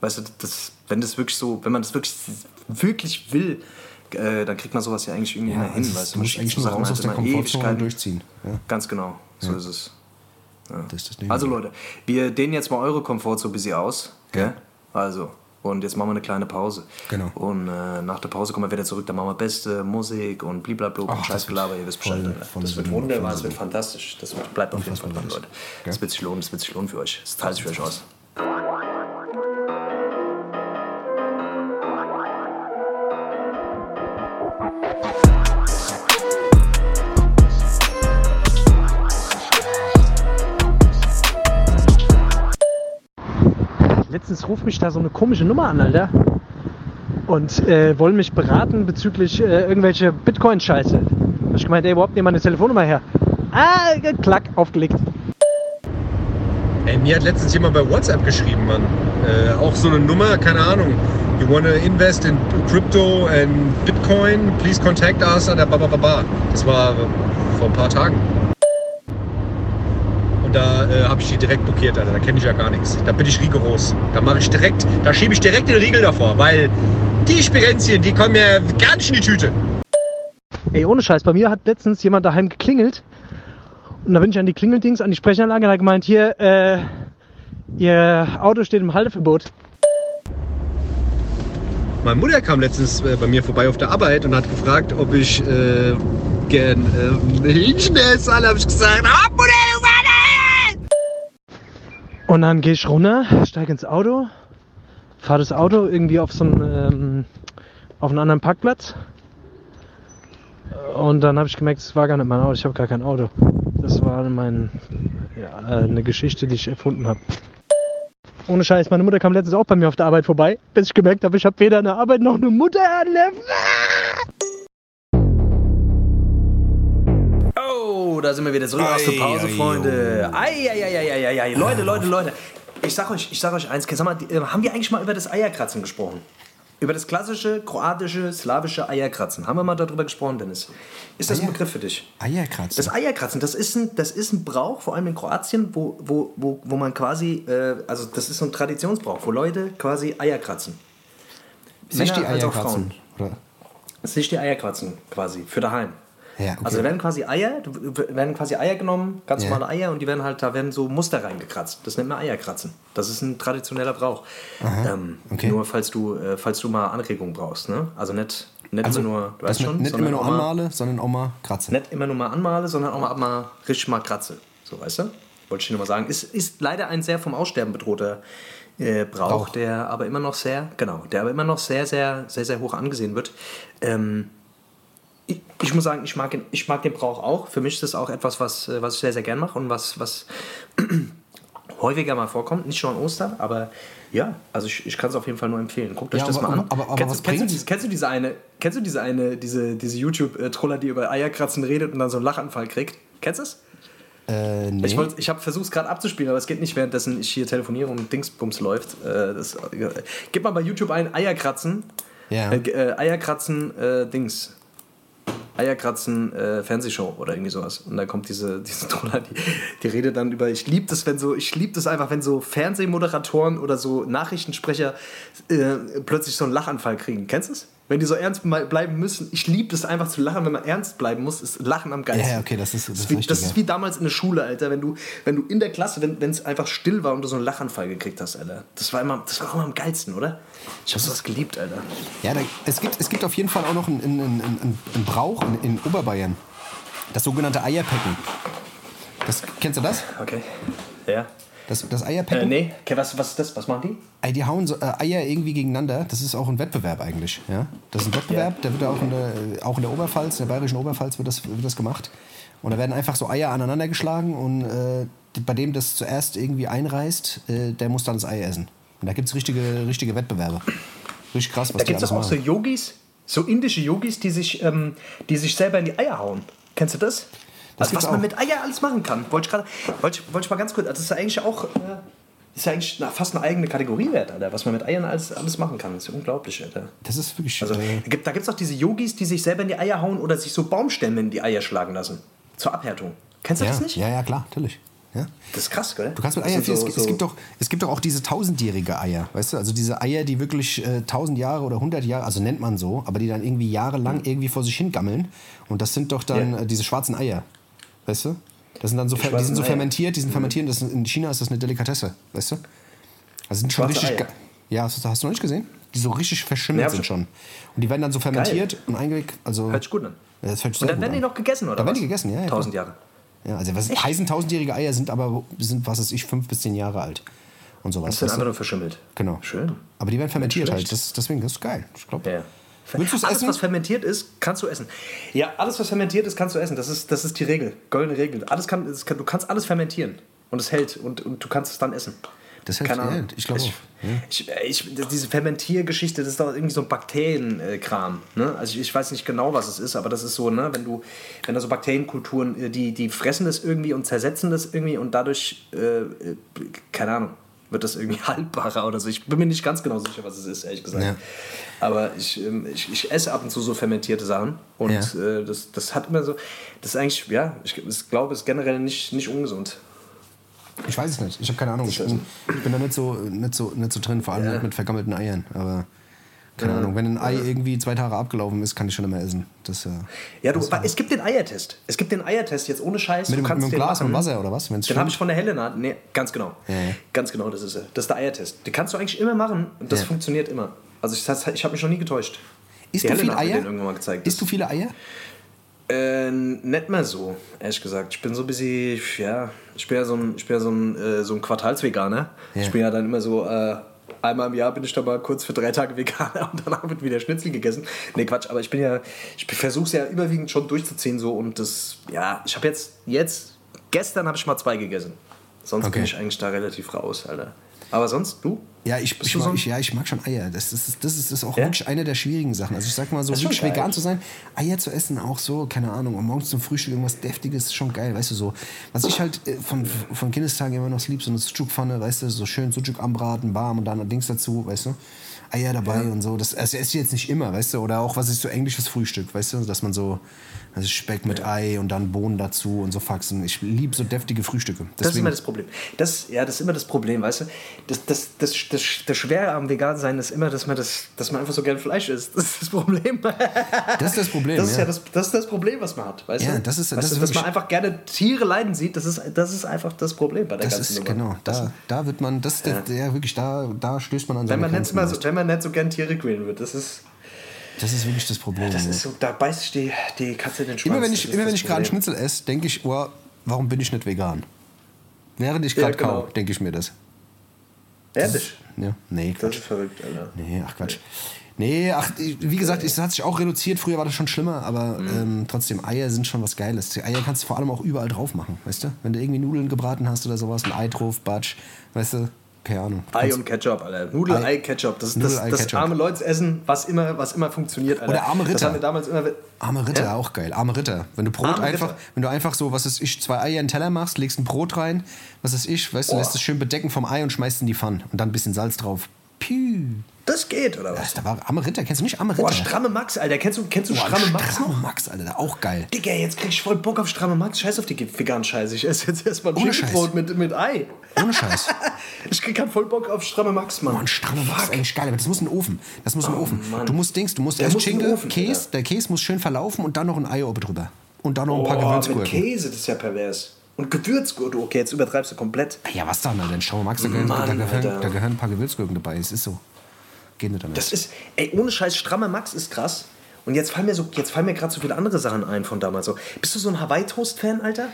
weißt du, das, wenn das wirklich so, wenn man das wirklich, wirklich will, äh, dann kriegt man sowas ja eigentlich irgendwie ja, hin, ist, weißt du. musst eigentlich nur raus aus der Komfortzone durchziehen. Ja. Ganz genau, so ist es. Das das also Leute, wir dehnen jetzt mal eure Komfortzone ein bisschen aus, gell? Also, und jetzt machen wir eine kleine Pause. Genau. Und äh, nach der Pause kommen wir wieder zurück. Dann machen wir beste Musik und blablabla und Scheißgelaber. Ihr wisst Bescheid. das wird wunderbar, das wird fantastisch. Das wird, bleibt auf jeden Fall dran, Leute. Das wird sich lohnen, das wird sich lohnen für euch. Das zahlt sich für euch aus. Letztens ruft mich da so eine komische Nummer an, Alter. Und äh, wollen mich beraten bezüglich äh, irgendwelche Bitcoin-Scheiße. Hab ich gemeint, ey, überhaupt nicht meine Telefonnummer her. Ah, klack, aufgelegt. Ey, mir hat letztens jemand bei WhatsApp geschrieben, Mann. Äh, auch so eine Nummer, keine Ahnung. You wanna invest in crypto and Bitcoin? Please contact us. Das war vor ein paar Tagen da äh, habe ich die direkt blockiert, Alter. Da kenne ich ja gar nichts. Da bin ich rigoros. Da mache ich direkt, da schiebe ich direkt den Riegel davor, weil die Spirenzien, die kommen mir gar nicht in die Tüte. Ey, ohne Scheiß, bei mir hat letztens jemand daheim geklingelt. Und da bin ich an die Klingeldings, an die Sprechanlage, und hat gemeint, hier, äh, ihr Auto steht im Halteverbot. Meine Mutter kam letztens äh, bei mir vorbei auf der Arbeit und hat gefragt, ob ich äh, gern äh, Hähnchen esse. Dann habe ich gesagt, ah, Mutter, und dann gehe ich runter, steige ins Auto, fahre das Auto irgendwie auf so einen, ähm, auf einen anderen Parkplatz. Und dann habe ich gemerkt, es war gar nicht mein Auto, ich habe gar kein Auto. Das war mein, ja, eine Geschichte, die ich erfunden habe. Ohne Scheiß, meine Mutter kam letztens auch bei mir auf der Arbeit vorbei, bis ich gemerkt habe, ich habe weder eine Arbeit noch eine Mutter an der da sind wir wieder zurück aus der Pause, Freunde. Eieieiei. Leute, Leute, Leute. Ich sag euch, ich sag euch eins, sag mal, äh, haben wir eigentlich mal über das Eierkratzen gesprochen? Über das klassische kroatische, slawische Eierkratzen. Haben wir mal darüber gesprochen, Dennis? Ist das Eier? ein Begriff für dich? Eierkratzen? Das Eierkratzen, das ist ein, das ist ein Brauch, vor allem in Kroatien, wo, wo, wo, wo man quasi, äh, also das ist so ein Traditionsbrauch, wo Leute quasi Eier kratzen. Sich die Männer als Eier auch Frauen. kratzen. Oder? Sich die Eier kratzen, quasi, für daheim. Ja, okay. Also da werden quasi Eier, werden quasi Eier genommen, ganz Ja. normale Eier, und die werden halt, da werden so Muster reingekratzt. Das nennt man Eierkratzen. Das ist ein traditioneller Brauch. Ähm, okay. Nur falls du, äh, falls du mal Anregung brauchst, ne? Also nicht, nicht Also, immer nur, du weißt schon, nicht immer nur auch mal- anmale, sondern auch mal kratze. nicht immer nur mal anmale, sondern auch mal, mal richtig mal kratze. So, weißt du? Wollte ich dir nur mal sagen. Ist, ist leider ein sehr vom Aussterben bedrohter äh, Brauch, Brauch. der aber immer noch sehr, genau, der aber immer noch sehr, sehr, sehr, sehr hoch angesehen wird. Ähm, ich, ich muss sagen, ich mag, ihn- ich mag den Brauch auch. Für mich ist das auch etwas, was, äh, was ich sehr, sehr gern mache und was, was häufiger mal vorkommt. Nicht nur an Ostern, aber ja, also ich, ich kann es auf jeden Fall nur empfehlen. Guckt euch Ja, das aber- mal an. aber- aber kennst, du- kennst, du kennst du diese eine, kennst du diese eine, diese, diese YouTube-Troller, die über Eierkratzen redet und dann so einen Lachanfall kriegt? Kennst du es? Äh, nee. Ich, ich habe versucht es gerade abzuspielen, aber es geht nicht, währenddessen ich hier telefoniere und Dingsbums läuft. Äh, das, äh, gib mal bei YouTube ein Eierkratzen. Ja. Äh, äh, Eierkratzen äh, Dings. Eierkratzen äh, Fernsehshow oder irgendwie sowas. Und da kommt diese, diese Troller, die, die redet dann über, ich liebe das, wenn so, ich liebe das einfach, wenn so Fernsehmoderatoren oder so Nachrichtensprecher äh, plötzlich so einen Lachanfall kriegen. Kennst du es? Wenn die so ernst bleiben müssen. Ich liebe es einfach zu lachen, wenn man ernst bleiben muss, ist Lachen am geilsten. Ja, okay, das ist- das ist wie, das ist wie damals in der Schule, Alter, wenn du, wenn du in der Klasse, wenn es einfach still war und du so einen Lachanfall gekriegt hast, Alter. Das war immer, das war immer am geilsten, oder? Ich hab sowas geliebt, Alter. Ja, da, es, gibt, es gibt auf jeden Fall auch noch einen, einen, einen, einen Brauch in, in Oberbayern. Das sogenannte Eierpecken. Das, kennst du das? Okay. Ja. Das, das Äh, Eierpecken? nee, okay, was, was ist das? Was machen die? Die hauen so, äh, Eier irgendwie gegeneinander. Das ist auch ein Wettbewerb eigentlich. Ja? Das ist ein Wettbewerb, der wird auch in, der, auch in der Oberpfalz, in der bayerischen Oberpfalz wird das, wird das gemacht. Und da werden einfach so Eier aneinander geschlagen und äh, bei dem das zuerst irgendwie einreißt, äh, der muss dann das Ei essen. Und da gibt es richtige, richtige Wettbewerbe. Richtig krass, was Da die gibt es alles auch so machen. Yogis, so indische Yogis, die sich, ähm, die sich selber in die Eier hauen. Kennst du das? Also, was man auch. mit Eier alles machen kann. Wollte ich gerade, wollte ich, wollte ich mal ganz kurz, also das ist ja eigentlich auch, äh, ist ja eigentlich na, fast eine eigene Kategorie wert, Alter, was man mit Eiern alles, alles machen kann. Das ist ja unglaublich, Alter. Das ist wirklich. Also, äh, da gibt es auch diese Yogis, die sich selber in die Eier hauen oder sich so Baumstämme in die Eier schlagen lassen. Zur Abhärtung. Kennst du ja, das nicht? ja, ja, klar, natürlich. Ja. Das ist krass, gell? Du kannst mit Eiern viel. so- es, es, so- gibt doch, es gibt doch auch diese tausendjährige Eier, weißt du? Also diese Eier, die wirklich äh, tausend Jahre oder hundert Jahre, also nennt man so, aber die dann irgendwie jahrelang irgendwie vor sich hingammeln. Und das sind doch dann Ja. äh, diese schwarzen Eier, weißt du? Das sind dann so, die sind so fermentiert, die sind fermentiert. Das, in China ist das eine Delikatesse, weißt du? Also sind schon richtig. Eier. Ja, hast du, hast du noch nicht gesehen? Die so richtig verschimmelt Nee, sind schon. Und die werden dann so fermentiert und eingelegt. Also, Hört sich gut an. Ja, das hört sich Und dann werden die an. noch gegessen, oder? Da werden die gegessen, ja, ja, Tausend. Jahre. Ja, also was heißen tausendjährige Eier sind aber sind was weiß ich fünf bis zehn Jahre alt und sowas. Das sind einfach nur verschimmelt. genau. Schön. Aber die werden fermentiert halt. Das, deswegen das ist geil. Ich glaube. Ja. Willst du es alles, essen? was fermentiert ist, kannst du essen. Ja, alles, was fermentiert ist, kannst du essen. Das ist, das ist die Regel. Goldene Regel. Alles kann, es kann, du kannst alles fermentieren. Und es hält. Und, und du kannst es dann essen. Das hält- Keine Ahnung. ich glaube ich, ich, ich, Diese Fermentiergeschichte, das ist doch irgendwie so ein Bakterienkram. Ne? Also ich, ich weiß nicht genau, was es ist, aber das ist so, ne? wenn du, wenn da so Bakterienkulturen, äh, die, die fressen das irgendwie und zersetzen das irgendwie und dadurch, äh, äh, keine Ahnung, wird das irgendwie haltbarer oder so. Ich bin mir nicht ganz genau sicher, was es ist, ehrlich gesagt. Ja. Aber ich, ähm, ich, ich esse ab und zu so fermentierte Sachen und Ja. äh, das, das hat immer so, das ist eigentlich, ja, ich, ich glaube, es ist generell nicht, nicht ungesund. Ich weiß es nicht. Ich habe keine Ahnung. Ich bin, ich bin da nicht so, nicht, so, nicht so drin, vor allem Ja. nicht mit vergammelten Eiern. Aber keine. Ahnung. Wenn ein Ei irgendwie zwei Tage abgelaufen ist, kann ich schon immer essen. Das, äh, Ja, du, es gibt den Eiertest. Es gibt den Eiertest jetzt ohne Scheiß. mit, du kannst mit den Glas machen. und Wasser oder was? Wenn's Den habe ich von der Helena. Nee, ganz genau. Ja, ja. Ganz genau, das ist er. Das ist der Eiertest. Den kannst du eigentlich immer machen und das Ja. funktioniert immer. Also ich, das- ich habe mich noch nie getäuscht. Isst Die du Helena mir Eier? irgendwann mal gezeigt. Isst du viele Eier? Äh, nicht mehr so, ehrlich gesagt. Ich bin so ein bisschen, ja, ich bin ja so ein, ich bin ja so ein, äh, so ein Quartalsveganer. Ich bin ja dann immer so, äh, einmal im Jahr bin ich dann mal kurz für drei Tage Veganer und danach wird wieder Schnitzel gegessen. Nee, Quatsch, aber ich bin ja, ich versuche es ja überwiegend schon durchzuziehen so und das, ja, ich habe jetzt, jetzt, gestern habe ich mal zwei gegessen. Sonst Okay. bin ich eigentlich da relativ raus, Alter. Aber sonst, du? Ja, ich, ich, so mag, ich, ja, ich mag schon Eier. Das ist, das ist, das ist auch Ja? wirklich eine der schwierigen Sachen. Also ich sag mal so, wirklich vegan zu sein, Eier zu essen, auch so, keine Ahnung, und morgens zum Frühstück irgendwas Deftiges, ist schon geil, weißt du so. Was ich halt äh, von, von Kindestagen immer noch lieb, so eine Sucuk-Pfanne, weißt du, so schön Sucuk anbraten, warm und dann Dings dazu, weißt du. Eier dabei und so. Das, das esse ich jetzt nicht immer, weißt du? Oder auch, was ist so englisches Frühstück, weißt du? Dass man so also Speck mit Ei und dann Bohnen dazu und so Faxen. Ich liebe so deftige Frühstücke. Das ist immer das Problem. Das, ja, das ist immer das Problem, weißt du? Das, das, das, das, das Schwere am Vegan-Sein ist immer, dass man, das, dass man einfach so gern Fleisch isst. Das ist das Problem. Das ist das Problem, Das ist ja, ja. das, das, ist das Problem, was man hat, weißt Ja, du? das ist- weißt das du, ist dass man einfach gerne Tiere leiden sieht, das ist, das ist einfach das Problem bei der Das ganzen ist, Nummer. genau, da, da wird man, das ist der, der wirklich, da, da stößt man an Wenn seine man, nicht Grenzen. mal so, wenn man nicht so gern Tiere quälen wird, das ist, Das ist wirklich das Problem. das ja. ist so, da beißt sich die, die Katze den Schwanz. immer wenn das ich, immer das wenn ich gerade. Schnitzel esse, denke ich, oh, warum bin ich nicht vegan? Während ich Ja, gerade genau. kau, denke ich mir das. Ehrlich? Ja, nee, Das Quatsch. ist verrückt, Alter. Nee, ach Quatsch. Nee, ach, wie gesagt, es hat sich auch reduziert. Früher war das schon schlimmer, aber Mhm. ähm, trotzdem, Eier sind schon was Geiles. Die Eier kannst du vor allem auch überall drauf machen, weißt du? Wenn du irgendwie Nudeln gebraten hast oder sowas, ein Ei drauf, Batsch, weißt du? Keine Ahnung. Ei und Ketchup, Alter. Nudel, Ei- Ei, Ketchup. Das ist Nudel, das, Ei, das Ketchup. arme Leute essen, was immer, was immer funktioniert, Alter. Oder arme Das Ritter. haben wir damals immer. Arme Ritter, Ja? auch geil. Arme Ritter. Wenn du Brot Arme einfach, Ritter. wenn du einfach so, was ist ich, zwei Eier in den Teller machst, legst ein Brot rein, was ist ich, weißt du, lässt es schön bedecken vom Ei und schmeißt in die Pfanne und dann ein bisschen Salz drauf. Piu. Das geht, oder was? Da war Arme Ritter, kennst du nicht Arme Ritter? Boah, stramme Max, Alter. Kennst du, kennst du Boah, stramme Max Stramme noch? Max, Alter, auch geil. Digga, jetzt krieg ich voll Bock auf stramme Max. Scheiß auf die veganen Scheiße. Ich esse jetzt erstmal ein Ohne Schinkenbrot mit, mit Ei. Ohne Scheiß. Ich krieg grad voll Bock auf stramme Max, Mann. Boah, ein strammer Max ist eigentlich geil, aber das muss in den Ofen. Das muss in den Ofen. Oh, Mann. Du musst Dings, du musst Der erst muss Schinken, Ofen, Käse, Alter. der Käse muss schön verlaufen und dann noch ein Ei oben drüber. Und dann noch ein paar mit Gewürzgurken. Käse, das ist ja pervers. Und Gewürzgurken. Okay, jetzt übertreibst du komplett. Ja, was dann, Alter? Ein Straumer Max, da gehören, da, Mann, gehören, da gehören ein paar Gewürzgurken dabei. Es ist so. Nicht anders. Das ist, ey, ohne Scheiß, strammer Max ist krass. Und jetzt fallen mir, so, jetzt fallen mir gerade so viele andere Sachen ein von damals. So. Bist du so ein Hawaii-Toast-Fan, Alter?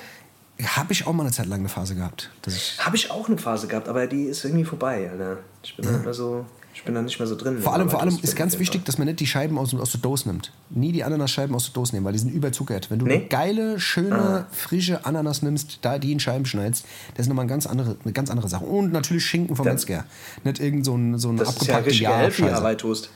Habe ich auch mal eine Zeit lang eine Phase gehabt. Dass ich, Habe ich auch eine Phase gehabt, aber die ist irgendwie vorbei, Alter. Ich bin, da nicht mehr so, ich bin da nicht mehr so drin. vor allem, vor allem ist ganz wichtig, dass man nicht die Scheiben aus, aus der Dose nimmt. Nie die Ananasscheiben aus der Dose nehmen, weil die sind überzuckert. Wenn du Nee? eine geile, schöne, frische Ananas nimmst, da die in Scheiben schneidest, das ist nochmal eine ganz andere, eine ganz andere Sache. Und natürlich Schinken vom Metzger. Nicht irgend so ein, so ein Das ist ja abgepackte richtig healthy, Ja-Scheiße. Hawaii-Toast.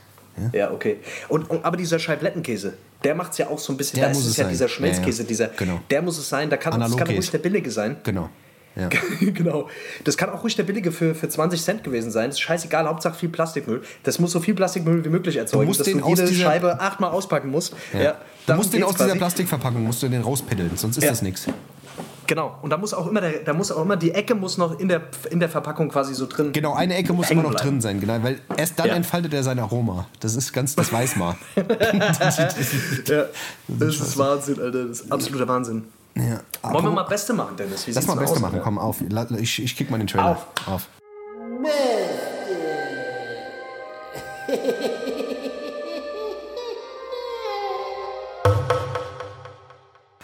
Ja? okay. Und, und, aber dieser Scheiblettenkäse, der macht es ja auch so ein bisschen, Der da ist muss es es ja sein. dieser Schmelzkäse, Ja, ja. dieser, Genau. der muss es sein, da kann, das kann ruhig der billige sein. Genau. Ja. genau. Das kann auch ruhig der billige für, für 20 Cent gewesen sein. Das ist scheißegal, Hauptsache viel Plastikmüll. Das muss so viel Plastikmüll wie möglich erzeugen, musst dass den du aus jede dieser- Scheibe achtmal auspacken musst. Ja. Ja. Du musst den aus dieser quasi. Plastikverpackung musst du den rauspiddeln, sonst ist das nichts. Genau. Und da muss auch immer, der, da muss auch immer die Ecke muss noch in der, in der Verpackung quasi so drin. Genau, eine Ecke muss immer noch bleiben. drin sein, genau, weil erst dann Ja. entfaltet er sein Aroma. Das ist ganz, das weiß man. Ja, das ist Wahnsinn, Alter. Das ist absoluter Wahnsinn. Ja. Wollen wir mal Beste machen, Dennis? Wie Lass mal Beste aus, machen, Alter? komm auf. Ich, ich kick mal den Trailer. Auf. auf.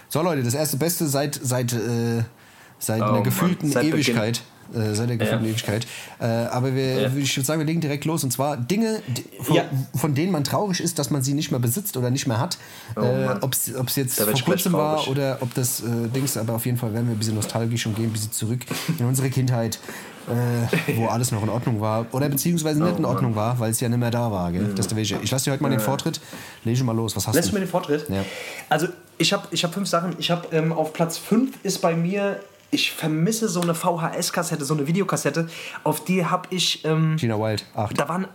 So Leute, das erste Beste seit, seit, äh, seit Oh, einer gefühlten Seit Beginn. Äh, seit der gefühlten Ja. Ewigkeit. Äh, aber wir, Ja. ich würde sagen, wir legen direkt los. Und zwar Dinge, von, Ja. von denen man traurig ist, dass man sie nicht mehr besitzt oder nicht mehr hat. Oh, äh, ob es jetzt vor ich kurzem war oder ob das äh, Dings, aber auf jeden Fall werden wir ein bisschen nostalgisch und gehen ein bisschen zurück in unsere Kindheit, äh, wo alles noch in Ordnung war. Oder beziehungsweise nicht in Oh, Ordnung war, weil es ja nicht mehr da war. Gell? Das ist der Weg. Ich lasse dir heute mal den Vortritt. Lege mal los. Was hast Lässt du du? mir den Vortritt? Ja. Also, ich habe ich hab fünf Sachen. Ich habe ähm, auf Platz fünf ist bei mir, ich vermisse so eine VHS-Kassette, so eine Videokassette. Auf die habe ich. Ähm, Gina Wild, 8. da waren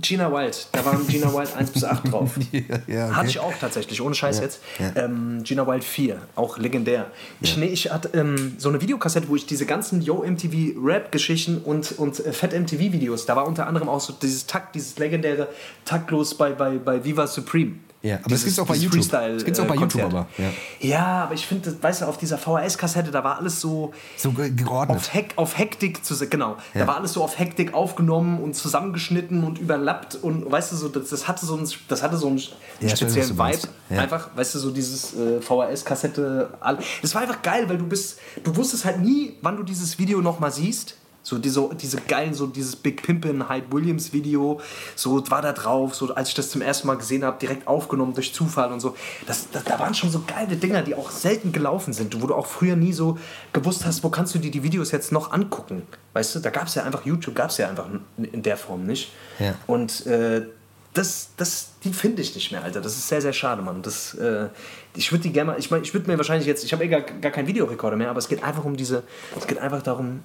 Gina Wild, da waren Gina Wild 1 bis 8 drauf. ja, okay. Hatte ich auch tatsächlich, ohne Scheiß Ja, jetzt. Ähm, Gina Wild 4, auch legendär. Ich, nee, ich hatte ähm, so eine Videokassette, wo ich diese ganzen Yo MTV Rap-Geschichten und, und äh, Fett MTV Videos, da war unter anderem auch so dieses Takt, dieses legendäre Taktlos bei, bei, bei Viva Supreme. Ja, aber das gibt's auch bei dieses YouTube. Freestyle, Das gibt's auch bei äh, YouTube Konzert. aber, ja. Ja, aber ich finde, weißt du, auf dieser VHS-Kassette, da war alles so So ge- geordnet. auf, Hek auf Hektik zu genau Ja. da war alles so auf Hektik aufgenommen und zusammengeschnitten und überlappt und weißt du so das, das hatte so einen das hatte so einen Ja, weiß, speziellen du Vibe einfach weißt du so dieses äh, VHS Kassette all- das war einfach geil weil du bist du wusstest halt nie wann du dieses Video noch mal siehst so diese, diese geilen, so dieses Big Pimpin' Hyde Williams Video, so war da drauf, so als ich das zum ersten Mal gesehen habe, direkt aufgenommen durch Zufall und so. Das, das, da waren schon so geile Dinger, die auch selten gelaufen sind, wo du auch früher nie so gewusst hast, wo kannst du dir die Videos jetzt noch angucken. Weißt du, da gab es ja einfach YouTube, gab es ja einfach in, in der Form nicht. Ja. Und äh, das, das, die finde ich nicht mehr, Alter. Das ist sehr, sehr schade, Mann. Das, äh, ich würde die gerne mal, ich meine, ich würde mir wahrscheinlich jetzt, ich habe eh gar, gar keinen Videorekorder mehr, aber es geht einfach um diese, es geht einfach darum,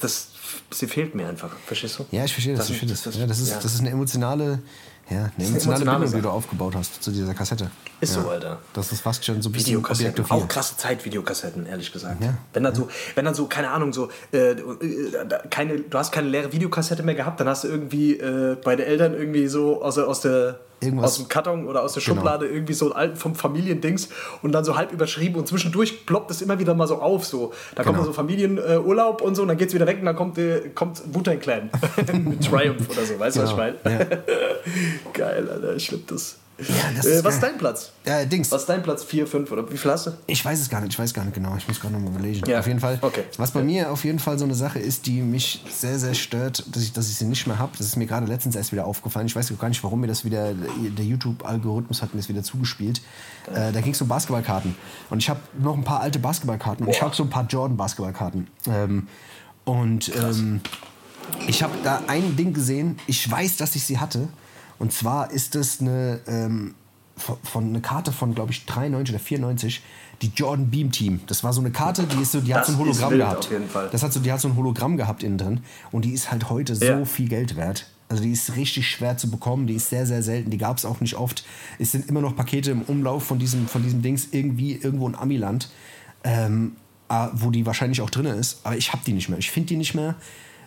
Das, sie fehlt mir einfach, verstehst du? Ja, ich verstehe das. Das- ich das, das- ja, das, ist, ja. das ist eine emotionale, ja, eine emotionale emotionale Bindung, die Sache. du aufgebaut hast zu dieser Kassette. Ist ja. so, Alter. Das ist fast schon so ein bisschen Videokassetten, objektiviert. auch krasse Zeit-Videokassetten, ehrlich gesagt. Ja. Wenn dann so, wenn dann so, keine Ahnung, so, äh, keine, du hast keine leere Videokassette mehr gehabt, dann hast du irgendwie äh, bei den Eltern irgendwie so aus, aus der Irgendwas- aus dem Karton oder aus der Genau. Schublade irgendwie so einen alten vom Familiendings und dann so halb überschrieben und zwischendurch ploppt es immer wieder mal so auf. So. Da kommt Genau. dann so Familienurlaub äh, und so und dann geht's wieder weg und dann kommt, äh, kommt Wu-Tang Clan mit Triumph oder so, weißt du, was ich meine? Genau. Ja. Geil, Alter, ich lieb das. Das äh, was ist dein Platz? Ja, Dings. Was ist dein Platz? 4, 5 oder wie viel hast du? Ich weiß es gar nicht, ich weiß gar nicht genau. Ich muss gerade noch mal überlegen. Ja. Auf jeden Fall. Okay. Was bei mir auf jeden Fall so eine Sache ist, die mich sehr, sehr stört, dass ich, dass ich sie nicht mehr habe. Das ist mir gerade letztens erst wieder aufgefallen. Ich weiß gar nicht, warum mir das wieder, der YouTube-Algorithmus hat mir das wieder zugespielt. Äh, da ging es um Basketballkarten. Und ich habe noch ein paar alte Basketballkarten. Und ich habe so ein paar Jordan-Basketballkarten. Ähm, und ähm, ich habe da ein Ding gesehen, ich weiß, dass ich sie hatte. Und zwar ist das eine, ähm, von, von eine Karte von, glaube ich, 93 oder 94, die Jordan Beam Team. Das war so eine Karte, die, ist so, die hat so ein Hologramm wild, gehabt. auf jeden Fall. Das hat so, die hat so ein Hologramm gehabt innen drin. Und die ist halt heute so Ja. viel Geld wert. Also die ist richtig schwer zu bekommen, die ist sehr, sehr selten, die gab es auch nicht oft. Es sind immer noch Pakete im Umlauf von diesem, von diesem Dings irgendwie irgendwo in Amiland, ähm, wo die wahrscheinlich auch drin ist. Aber ich habe die nicht mehr. Ich finde die nicht mehr.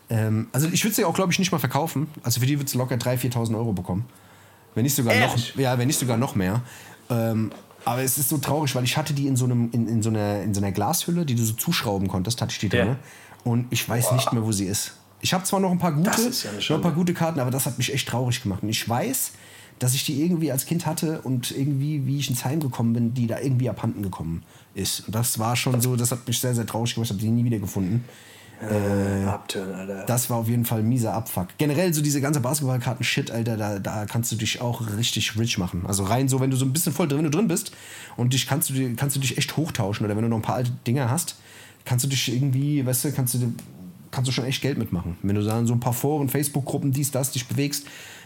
Ähm, also ich würde sie auch, glaube ich, nicht mal verkaufen. Also für die würdest du locker 3.000, 4.000 Euro bekommen. Wenn nicht sogar Ehrlich? noch, ja, wenn nicht sogar noch mehr. Ähm, aber es ist so traurig, weil ich hatte die in so, einem, in, in, so einer, in so einer Glashülle, die du so zuschrauben konntest, hatte ich die drin. Ja. Und ich weiß nicht mehr, wo sie ist. Ich habe zwar noch ein paar gute, ja noch ein paar gute Karten, aber das hat mich echt traurig gemacht. Und ich weiß, dass ich die irgendwie als Kind hatte und irgendwie, wie ich ins Heim gekommen bin, die da irgendwie abhanden gekommen ist. Und das war schon so, das hat mich sehr, sehr traurig gemacht. Ich habe die nie wieder gefunden. Äh, Abturn, Alter. Das war auf jeden Fall ein mieser Abfuck. Generell so diese ganze Basketballkarten-Shit, Alter, da, da kannst du dich auch richtig rich machen. Also rein so, wenn du so ein bisschen voll drin, du drin bist und dich kannst du, kannst du dich echt hochtauschen oder wenn du noch ein paar alte Dinger hast, kannst du dich irgendwie, weißt du, kannst du, kannst du schon echt Geld mitmachen. Wenn du da in so ein paar Foren, Facebook-Gruppen, dies, das, dich bewegst,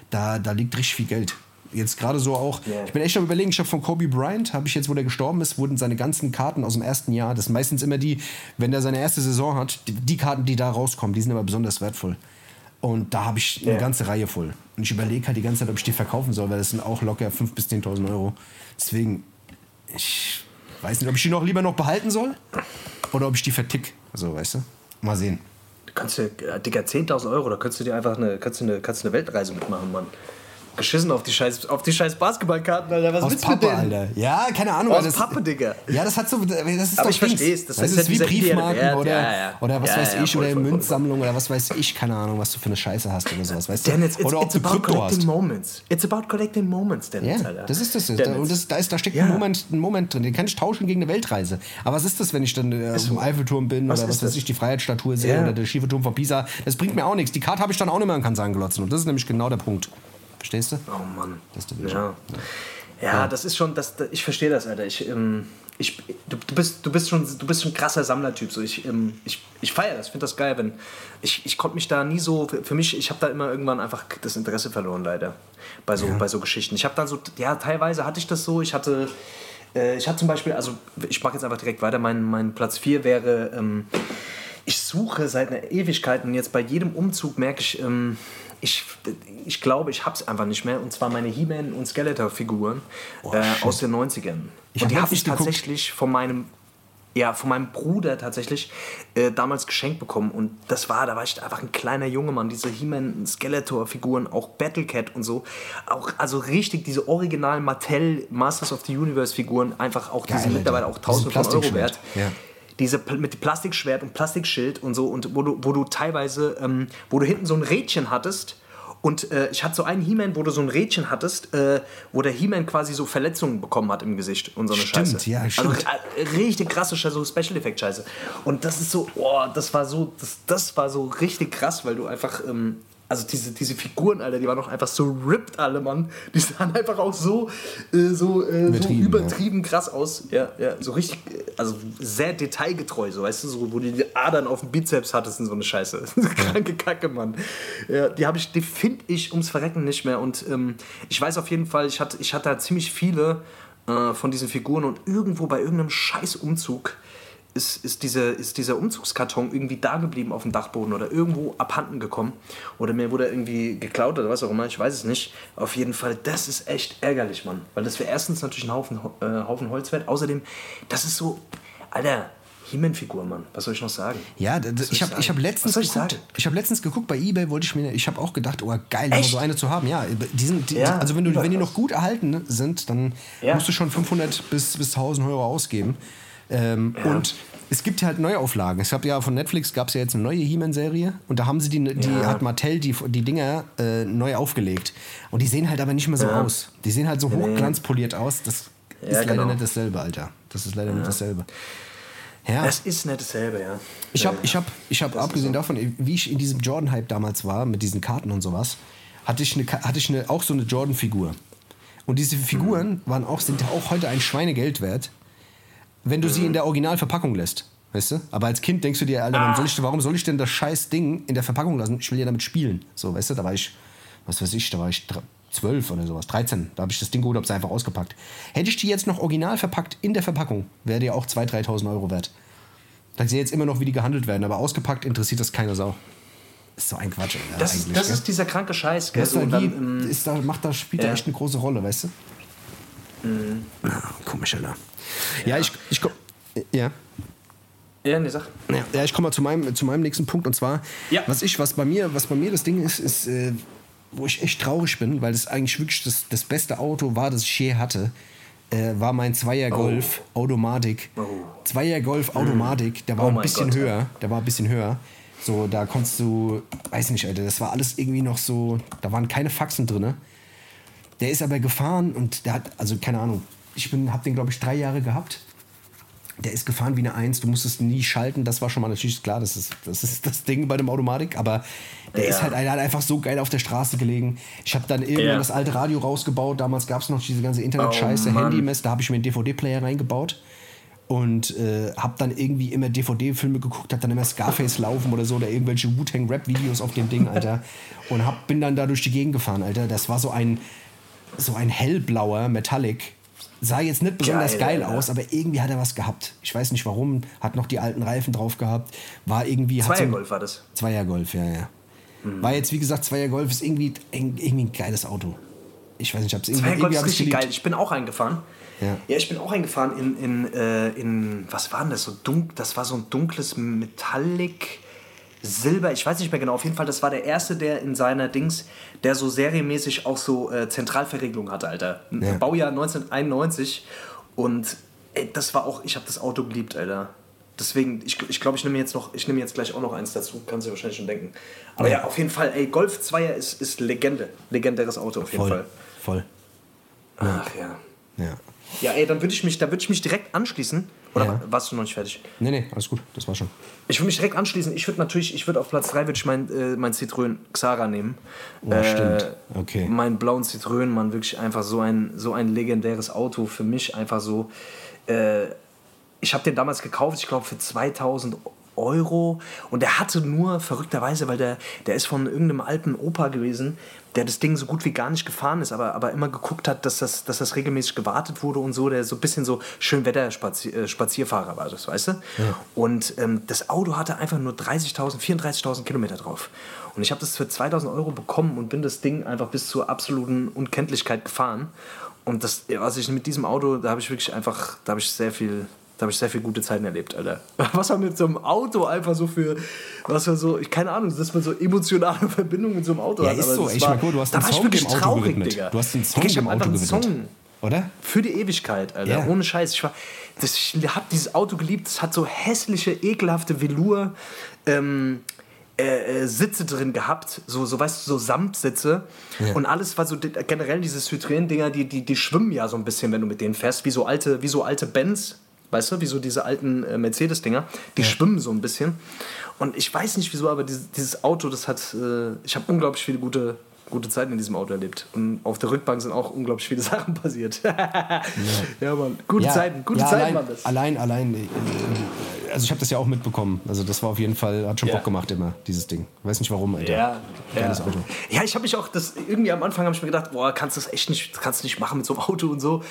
da, da liegt richtig viel Geld. Jetzt gerade so auch, Ja. ich bin echt am überlegen, ich habe von Kobe Bryant, habe ich jetzt, wo der gestorben ist, wurden seine ganzen Karten aus dem ersten Jahr, das sind meistens immer die, wenn der seine erste Saison hat, die, die Karten, die da rauskommen, die sind aber besonders wertvoll. Und da habe ich eine Ja. ganze Reihe voll. Und ich überlege halt die ganze Zeit, ob ich die verkaufen soll, weil das sind auch locker 5.000 bis 10.000 Euro. Deswegen, ich weiß nicht, ob ich die noch lieber noch behalten soll oder ob ich die vertick. Also, weißt du? Mal sehen. Du kannst dir, äh, Digga, 10.000 Euro, da könntest du dir einfach eine, kannst du eine, kannst du eine Weltreise mitmachen, Mann. Geschissen auf die scheiß, auf die scheiß Basketballkarten, Alter. Was Aus willst du Pappe, denn? Alter. Ja, keine Ahnung. Aus das, Pappe, Digga. Ja, das hat so. Das ist Aber doch ich Dings. versteh's, das Das, ist ja wie Briefmarken Wert. oder, Ja, ja. oder was Ja, weiß ich, voll, oder voll, voll, voll. Münzsammlung oder was weiß ich, keine Ahnung, was du für eine Scheiße hast oder sowas, weißt du? Dennis, it's, oder ob it's du about Krypto collecting hast. moments. It's about collecting moments, Dennis, Ja, Alter. das ist das. Da, Dennis. und das, da, ist, da steckt ein, Moment, ein Moment drin. Den kann ich tauschen gegen eine Weltreise. Aber was ist das, wenn ich dann äh, auf dem Eiffelturm bin Was oder was weiß ich, die Freiheitsstatue sehe oder der schiefe Turm von Pisa? Das bringt mir auch nichts. Die Karte habe ich dann auch nicht mehr an Kansan glotzen. Und das ist nämlich genau der Punkt. Verstehst du? Oh Mann. Das ist Witz. ja. Ja, das ist schon, das, ich verstehe das, Alter. Ich, ähm, ich, du, du, bist, du, bist schon, du bist schon ein krasser Sammlertyp. So. Ich, ähm, ich, ich feiere das, ich finde das geil. Wenn, ich ich konnte mich da nie so, für mich, ich habe da immer irgendwann einfach das Interesse verloren, leider. Bei so, bei so Geschichten. Ich habe dann so, ja, teilweise hatte ich das so. Ich hatte, äh, ich hatte zum Beispiel, also ich mache jetzt einfach direkt weiter. Mein, mein Platz 4 wäre, ähm, ich suche seit einer Ewigkeit und jetzt bei jedem Umzug merke ich, ähm, ich, ich glaube, ich habe es einfach nicht mehr. Und zwar meine He-Man und Skeletor-Figuren äh, shit. aus den 90ern. Ich und die hab habe ich geguckt. tatsächlich von meinem ja, von meinem Bruder tatsächlich äh, damals geschenkt bekommen. Und das war, da war ich einfach ein kleiner junge Mann. Diese He-Man, Skeletor-Figuren, auch Battlecat und so. Auch, also richtig diese originalen Mattel Masters of the Universe-Figuren, einfach auch, die Geil, sind Alter. mittlerweile auch tausende von Euro wert. Ja. Diese mit Plastikschwert und Plastikschild und so und wo du, wo du teilweise, ähm, wo du hinten so ein Rädchen hattest und äh, ich hatte so einen He-Man, wo du so ein Rädchen hattest, äh, wo der He-Man quasi so Verletzungen bekommen hat im Gesicht und so eine Stimmt, Scheiße. ja, Also stimmt. äh, richtig krasse Scheiße, so Special Effect Scheiße. Und das ist so, oh, das war so, das, das war so richtig krass, weil du einfach, ähm, also diese, diese Figuren, Alter, die waren doch einfach so ripped alle, Mann. Die sahen einfach auch so, äh, so, äh, so Übertrieben, übertrieben krass aus. Ja, ja, so richtig, äh, also sehr detailgetreu, so weißt du, so, wo du die Adern auf dem Bizeps hattest und so eine Scheiße. Kranke Kacke, Mann. Ja, die habe ich, die finde ich ums Verrecken nicht mehr. Und ähm, ich weiß auf jeden Fall, ich hatte, ich hatte da ziemlich viele äh, von diesen Figuren und irgendwo bei irgendeinem Scheißumzug ist, ist, diese, ist dieser Umzugskarton irgendwie da geblieben auf dem Dachboden oder irgendwo abhanden gekommen. Oder mir wurde er irgendwie geklaut oder was auch immer, ich weiß es nicht. Auf jeden Fall, das ist echt ärgerlich, Mann. Weil das wäre erstens natürlich ein Haufen, äh, Haufen Holz wert. Außerdem, das ist so, Alter, He-Man-Figur, Mann. Was soll ich noch sagen? Ja, ich habe ich hab letztens ich geguckt. Ich habe letztens geguckt bei eBay, wollte ich mir, ich habe auch gedacht, oh geil, Echt? so eine zu haben. Ja, die sind, die, Ja, also wenn, du, wenn die noch gut erhalten sind, dann Ja. musst du schon 500 bis, bis 1000 Euro ausgeben. Ähm, Und es gibt ja halt Neuauflagen. Es gab ja von Netflix gab es ja jetzt eine neue He-Man-Serie und da haben sie die, die Ja. hat Mattel die, die Dinger äh, neu aufgelegt. Und die sehen halt aber nicht mehr so Ja. aus. Die sehen halt so hochglanzpoliert aus. Das ist Ja, leider genau. nicht dasselbe, Alter. Das ist leider nicht dasselbe. Ja. Das ist nicht dasselbe, ja. Ich habe, ich habe, ich Das ist abgesehen so. davon, wie ich in diesem Jordan-Hype damals war, mit diesen Karten und sowas, hatte ich, eine, hatte ich eine, auch so eine Jordan-Figur. Und diese Figuren Mhm. waren auch, sind auch heute ein Schweinegeld wert, wenn du Mhm. sie in der Originalverpackung lässt. Weißt du? Aber als Kind denkst du dir, Alter, Ah. warum soll, ich, warum soll ich denn das scheiß Ding in der Verpackung lassen? Ich will ja damit spielen. So, weißt du, da war ich, was weiß ich, da war ich 12 oder sowas, 13. Da habe ich das Ding geholt, habe es einfach ausgepackt. Hätte ich die jetzt noch original verpackt in der Verpackung, wäre die auch 2.000, 3.000 Euro wert. Dann sehe jetzt immer noch, wie die gehandelt werden, aber ausgepackt interessiert das keine Sau. Ist so ein Quatsch, Alter, Das, eigentlich. das gell? ist dieser kranke Scheiß, gell? Nostalgie dann, ähm, ist da, macht da, spielt ja. da echt eine große Rolle, weißt du? Ah, komisch, Alter. Ja, ich, ich komm, ja. ja, nee, sag. Ja, ja ich komme mal zu meinem, zu meinem nächsten Punkt und zwar, Ja. was ich, was bei mir, was bei mir das Ding ist, ist, äh, wo ich echt traurig bin, weil das eigentlich wirklich das, das beste Auto war, das ich je hatte, äh, war mein Zweier Golf Automatik. Zweier Golf Automatik, der war Oh ein bisschen Gott, höher, der war ein bisschen höher. So, da konntest du, weiß nicht, Alter, das war alles irgendwie noch so, da waren keine Faxen drin. Der ist aber gefahren und der hat, also keine Ahnung, ich bin, hab den glaube ich drei Jahre gehabt. Der ist gefahren wie eine Eins, du musstest nie schalten, das war schon mal natürlich klar, das ist das, ist das Ding bei dem Automatik, aber der Ja. ist halt, der hat einfach so geil auf der Straße gelegen. Ich habe dann irgendwann Ja. das alte Radio rausgebaut, damals gab es noch diese ganze Internet-Scheiße, Oh. Handymess, da habe ich mir einen DVD-Player reingebaut und äh, habe dann irgendwie immer DVD-Filme geguckt, hab dann immer Scarface laufen oder so oder irgendwelche Wu-Tang-Rap-Videos auf dem Ding, Alter. Und hab, bin dann da durch die Gegend gefahren, Alter. Das war so ein, so ein hellblauer Metallic. Sah jetzt nicht besonders Geil, geil, aus, aber irgendwie hat er was gehabt. Ich weiß nicht warum, hat noch die alten Reifen drauf gehabt. War irgendwie. hat so Zweiergolf war das. Zweier-Golf, ja, ja. War jetzt, wie gesagt, Zweier-Golf ist irgendwie, irgendwie ein geiles Auto. Ich weiß nicht, ich hab's irgendwie, Zweiergolf ist richtig geil. Ich bin auch eingefahren. Ja. Ja, ich bin auch eingefahren in, in, äh, in was war denn das? So dunk, das war so ein dunkles Metallic Silber, ich weiß nicht mehr genau. Auf jeden Fall, das war der erste, der in seiner Dings, der so serienmäßig auch so äh, Zentralverriegelung hatte, Alter. Ja. Baujahr 1991 und ey, das war auch, ich habe das Auto geliebt, Alter. Deswegen, ich glaube, ich, glaub, ich nehme jetzt noch, ich nehme jetzt gleich auch noch eins dazu, kannst du dir wahrscheinlich schon denken. Aber ja, auf jeden Fall, ey, Golf 2er ist, ist Legende. Legendäres Auto auf jeden Voll, Fall. voll. Ach ja. Ja. Ja, ey, dann würde ich mich, da würde ich mich direkt anschließen. Oder Ja. warst du noch nicht fertig? Nee, nee, alles gut, das war schon. Ich würde mich direkt anschließen. Ich würde natürlich, ich würde auf Platz 3 würde ich mein, äh, mein Citroën Xara nehmen. Oh, stimmt. Okay. Meinen blauen Citroën, man wirklich einfach so ein, so ein legendäres Auto für mich einfach so. Äh, ich habe den damals gekauft, ich glaube für 2000 Euro und der hatte nur verrückterweise, weil der, der ist von irgendeinem alten Opa gewesen, der das Ding so gut wie gar nicht gefahren ist, aber, aber immer geguckt hat, dass das, dass das regelmäßig gewartet wurde und so, der so ein bisschen so Schönwetter-Spazierfahrer war, das weißt du? Und ähm, das Auto hatte einfach nur 30.000, 34.000 Kilometer drauf. Und ich habe das für 2000 Euro bekommen und bin das Ding einfach bis zur absoluten Unkenntlichkeit gefahren. Und das, was ich mit diesem Auto, da habe ich wirklich einfach, da habe ich sehr viel, da habe ich sehr viel gute Zeiten erlebt, Alter. Was man mit so einem Auto einfach so für, was man so, ich keine Ahnung, dass man so emotionale Verbindungen mit so einem Auto Ja, hat. ist aber so. Ich war- mal, du hast einen war Song dem Auto traurig, gewidmet. Digga. Du hast einen Song ich hab Auto gewidmet. Song Oder? für die Ewigkeit, Alter. Ja. Ohne Scheiß. Ich, war, das, ich habe dieses Auto geliebt. Es hat so hässliche, ekelhafte Velour. Ähm, äh, äh, Sitze drin gehabt, so, so weißt du, so Samtsitze. Ja. Und alles war so generell diese Citroën-Dinger, die, die, die schwimmen ja so ein bisschen, wenn du mit denen fährst, wie so alte, wie so alte Benz, weißt du, wie so diese alten äh, Mercedes-Dinger, die schwimmen so ein bisschen. Und ich weiß nicht wieso, aber dieses, dieses Auto, das hat, äh, ich habe unglaublich viele gute, gute Zeiten in diesem Auto erlebt. Und auf der Rückbank sind auch unglaublich viele Sachen passiert. ja, Mann, gute Zeiten, gute ja, Zeiten allein, waren das. Allein, allein. äh, Also ich habe das ja auch mitbekommen. Also das war auf jeden Fall, hat schon Ja. Bock gemacht immer, dieses Ding. Weiß nicht warum, Alter. Ja, Geiles ja. Auto. Ja, ich habe mich auch, das irgendwie am Anfang habe ich mir gedacht, boah, kannst du das echt nicht, kannst du nicht machen mit so einem Auto und so.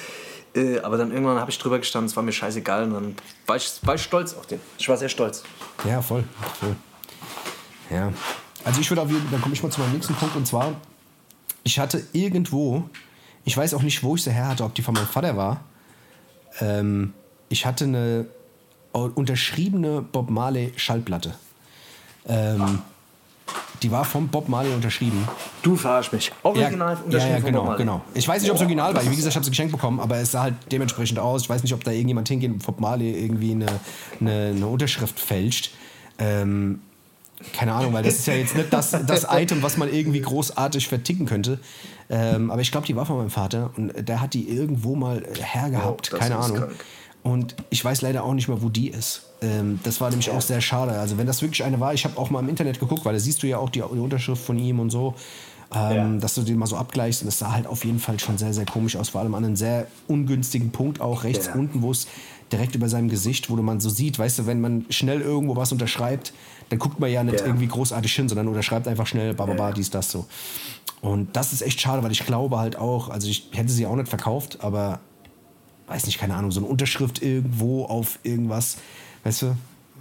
Äh, aber dann irgendwann habe ich drüber gestanden, es war mir scheißegal und dann war ich, war ich stolz auf den. Ich war sehr stolz. Ja, voll. voll. Ja. Also ich würde auf jeden dann komme ich mal zu meinem nächsten Punkt und zwar, ich hatte irgendwo, ich weiß auch nicht, wo ich sie her hatte, ob die von meinem Vater war, ähm, ich hatte eine unterschriebene Bob Marley Schallplatte. Ähm, die war vom Bob Marley unterschrieben. Du verarsch mich. Original ja, unterschrieben ja, ja, von genau, Bob Marley. genau. Ich weiß nicht, ob es original war. Wie gesagt, ich habe es geschenkt bekommen, aber es sah halt dementsprechend aus. Ich weiß nicht, ob da irgendjemand hingeht und Bob Marley irgendwie eine, eine, eine Unterschrift fälscht. Ähm, keine Ahnung, weil das ist ja jetzt nicht das, das Item, was man irgendwie großartig verticken könnte. Ähm, aber ich glaube, die war von meinem Vater und der hat die irgendwo mal hergehabt. Oh, keine Ahnung. krank. Und ich weiß leider auch nicht mehr, wo die ist. Ähm, das war nämlich auch sehr schade. Also wenn das wirklich eine war, ich habe auch mal im Internet geguckt, weil da siehst du ja auch die, die Unterschrift von ihm und so, ähm, Ja. dass du den mal so abgleichst. Und es sah halt auf jeden Fall schon sehr, sehr komisch aus. Vor allem an einem sehr ungünstigen Punkt auch rechts Ja. unten, wo es direkt über seinem Gesicht, wo du man so sieht, weißt du, wenn man schnell irgendwo was unterschreibt, dann guckt man ja nicht Ja. irgendwie großartig hin, sondern unterschreibt einfach schnell, bababa, Ja. dies, das so. Und das ist echt schade, weil ich glaube halt auch, also ich hätte sie auch nicht verkauft, aber weiß nicht, keine Ahnung, so eine Unterschrift irgendwo auf irgendwas, weißt du,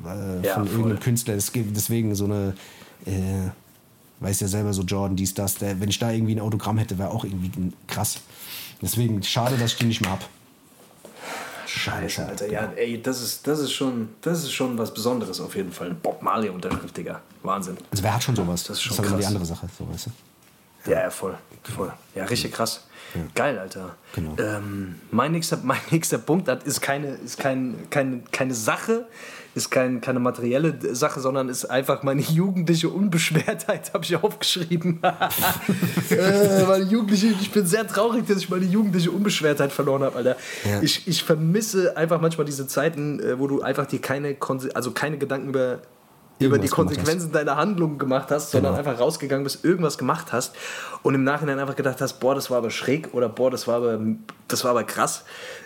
äh, Ja, von voll. irgendeinem Künstler. Es gibt deswegen so eine, äh, weiß ja selber so Jordan, dies, das, der, wenn ich da irgendwie ein Autogramm hätte, wäre auch irgendwie krass. Deswegen schade, dass ich die nicht mehr hab. Scheiße, Alter. Ja, ey, das ist, das, ist schon, das ist schon was Besonderes auf jeden Fall. Bob Marley-Unterschrift, Digga. Wahnsinn. Also wer hat schon sowas? Das ist schon aber die krass. andere Sache, so weißt du. Ja, ja, voll. voll. Ja, richtig krass. Geil, Alter. Genau. Ähm, mein, nächster, mein nächster Punkt das ist, keine, ist kein, keine, keine Sache, ist kein, keine materielle Sache, sondern ist einfach meine jugendliche Unbeschwertheit, habe ich aufgeschrieben. äh, meine jugendliche, ich bin sehr traurig, dass ich meine jugendliche Unbeschwertheit verloren habe, Alter. Ja. Ich, ich vermisse einfach manchmal diese Zeiten, äh, wo du einfach dir keine, also keine Gedanken über über die. Konsequenzen deiner Handlungen gemacht hast, sondern Genau. einfach rausgegangen bist, irgendwas gemacht hast und im Nachhinein einfach gedacht hast, boah, das war aber schräg oder boah, das war aber, das war aber krass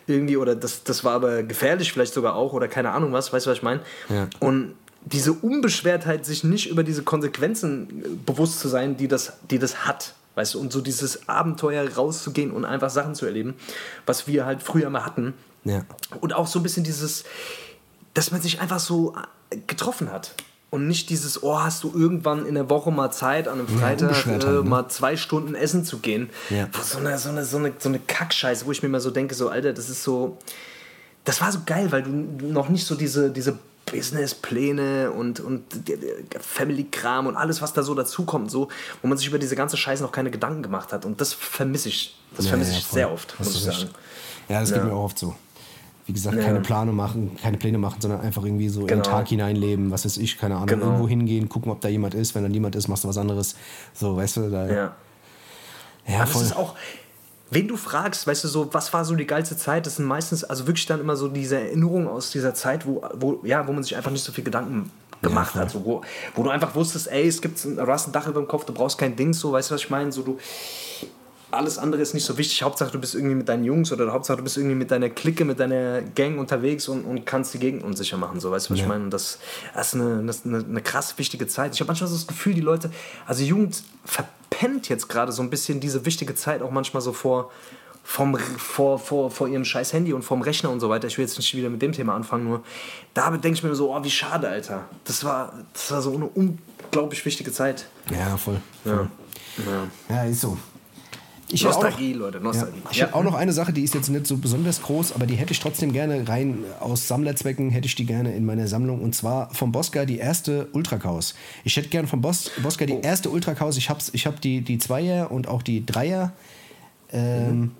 irgendwie oder das, das war aber gefährlich vielleicht sogar auch oder keine Ahnung was, weißt du, was ich meine? Ja. Und diese Unbeschwertheit, sich nicht über diese Konsequenzen äh, bewusst zu sein, die das, die das hat. Weißt du, und so dieses Abenteuer rauszugehen und einfach Sachen zu erleben, was wir halt früher mal hatten. Ja. Und auch so ein bisschen dieses, dass man sich einfach so äh, getroffen hat. Und nicht dieses, oh, hast du irgendwann in der Woche mal Zeit, an einem Freitag unbeschwert äh, ne? mal zwei Stunden essen zu gehen. Ja. So, eine, so, eine, so, eine, so eine Kackscheiße, wo ich mir immer so denke, so, Alter, das ist so. Das war so geil, weil du noch nicht so diese, diese Businesspläne und, und Family-Kram und alles, was da so dazukommt, so, wo man sich über diese ganze Scheiße noch keine Gedanken gemacht hat. Und das vermisse ich. Das Ja, vermisse ja, ich voll. sehr oft, muss ich sagen. Ja, das Ja. geht mir auch oft so. Wie gesagt, Ja. keine Pläne machen, keine Pläne machen, sondern einfach irgendwie so in Genau. den Tag hineinleben, was weiß ich, keine Ahnung, Genau. irgendwo hingehen, gucken, ob da jemand ist. Wenn da niemand ist, machst du was anderes. So, weißt du, da, Ja. ja, Aber voll. das ist auch, wen du fragst, weißt du, so, was war so die geilste Zeit, das sind meistens, also wirklich dann immer so diese Erinnerungen aus dieser Zeit, wo, wo, ja, wo man sich einfach nicht so viel Gedanken gemacht voll. hat. So, wo, wo du einfach wusstest, ey, es gibt ein, du hast ein Dach über dem Kopf, du brauchst kein Ding, so, weißt du, was ich meine? So, du, alles andere ist nicht so wichtig. Hauptsache, du bist irgendwie mit deinen Jungs oder Hauptsache, du bist irgendwie mit deiner Clique, mit deiner Gang unterwegs und, und kannst die Gegend unsicher machen. So, weißt du, was ich meine? Und das, das ist eine, das eine, eine krass wichtige Zeit. Ich habe manchmal so das Gefühl, die Leute, also Jugend verpennt jetzt gerade so ein bisschen diese wichtige Zeit auch manchmal so vor, vom, vor, vor, vor ihrem scheiß Handy und vom Rechner und so weiter. Ich will jetzt nicht wieder mit dem Thema anfangen, nur da denke ich mir so, oh, wie schade, Alter. Das war, das war so eine unglaublich wichtige Zeit. ja, voll. Ja. Ja, ist so. Ich hätte auch noch- Nostalgie, Leute, Ja. Nostalgie. Ich habe auch noch eine Sache, die ist jetzt nicht so besonders groß, aber die hätte ich trotzdem gerne rein aus Sammlerzwecken, hätte ich die gerne in meiner Sammlung. Und zwar vom Bosca die erste Ultrakaus. Ich hätte gerne vom Bos Bosca die erste Ultrakaus. Ich habe ich hab die, die Zweier und auch die Dreier. Ähm,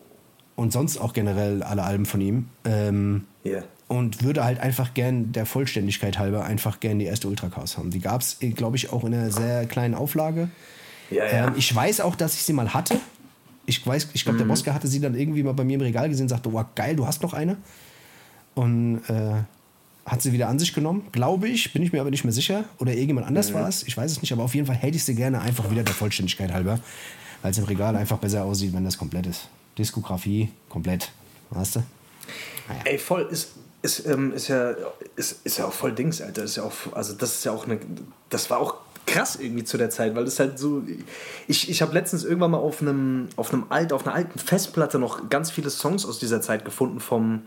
Und sonst auch generell alle Alben von ihm. Ähm, Ja. und würde halt einfach gern der Vollständigkeit halber einfach gern die erste Ultrakaus haben. Die gab es, glaube ich, auch in einer sehr kleinen Auflage. Ja, ja. Ähm, ich weiß auch, dass ich sie mal hatte. Ich weiß, ich glaube, der Bosca hatte sie dann irgendwie mal bei mir im Regal gesehen und sagte, wow, geil, du hast noch eine. Und äh, hat sie wieder an sich genommen, glaube ich, bin ich mir aber nicht mehr sicher. Oder irgendjemand anders war es, ich weiß es nicht, aber auf jeden Fall hätte ich sie gerne einfach wieder der Vollständigkeit halber, weil es im Regal einfach besser aussieht, wenn das komplett ist. Diskografie komplett, weißt du? Ey, voll, ist, ist, ähm, ist, ja, ist, ist ja auch voll Dings, Alter. Ist ja auch, also das ist ja auch eine, das war auch krass irgendwie zu der Zeit, weil es halt so. Ich, ich habe letztens irgendwann mal auf einem, auf einem alt, auf einer alten Festplatte noch ganz viele Songs aus dieser Zeit gefunden vom,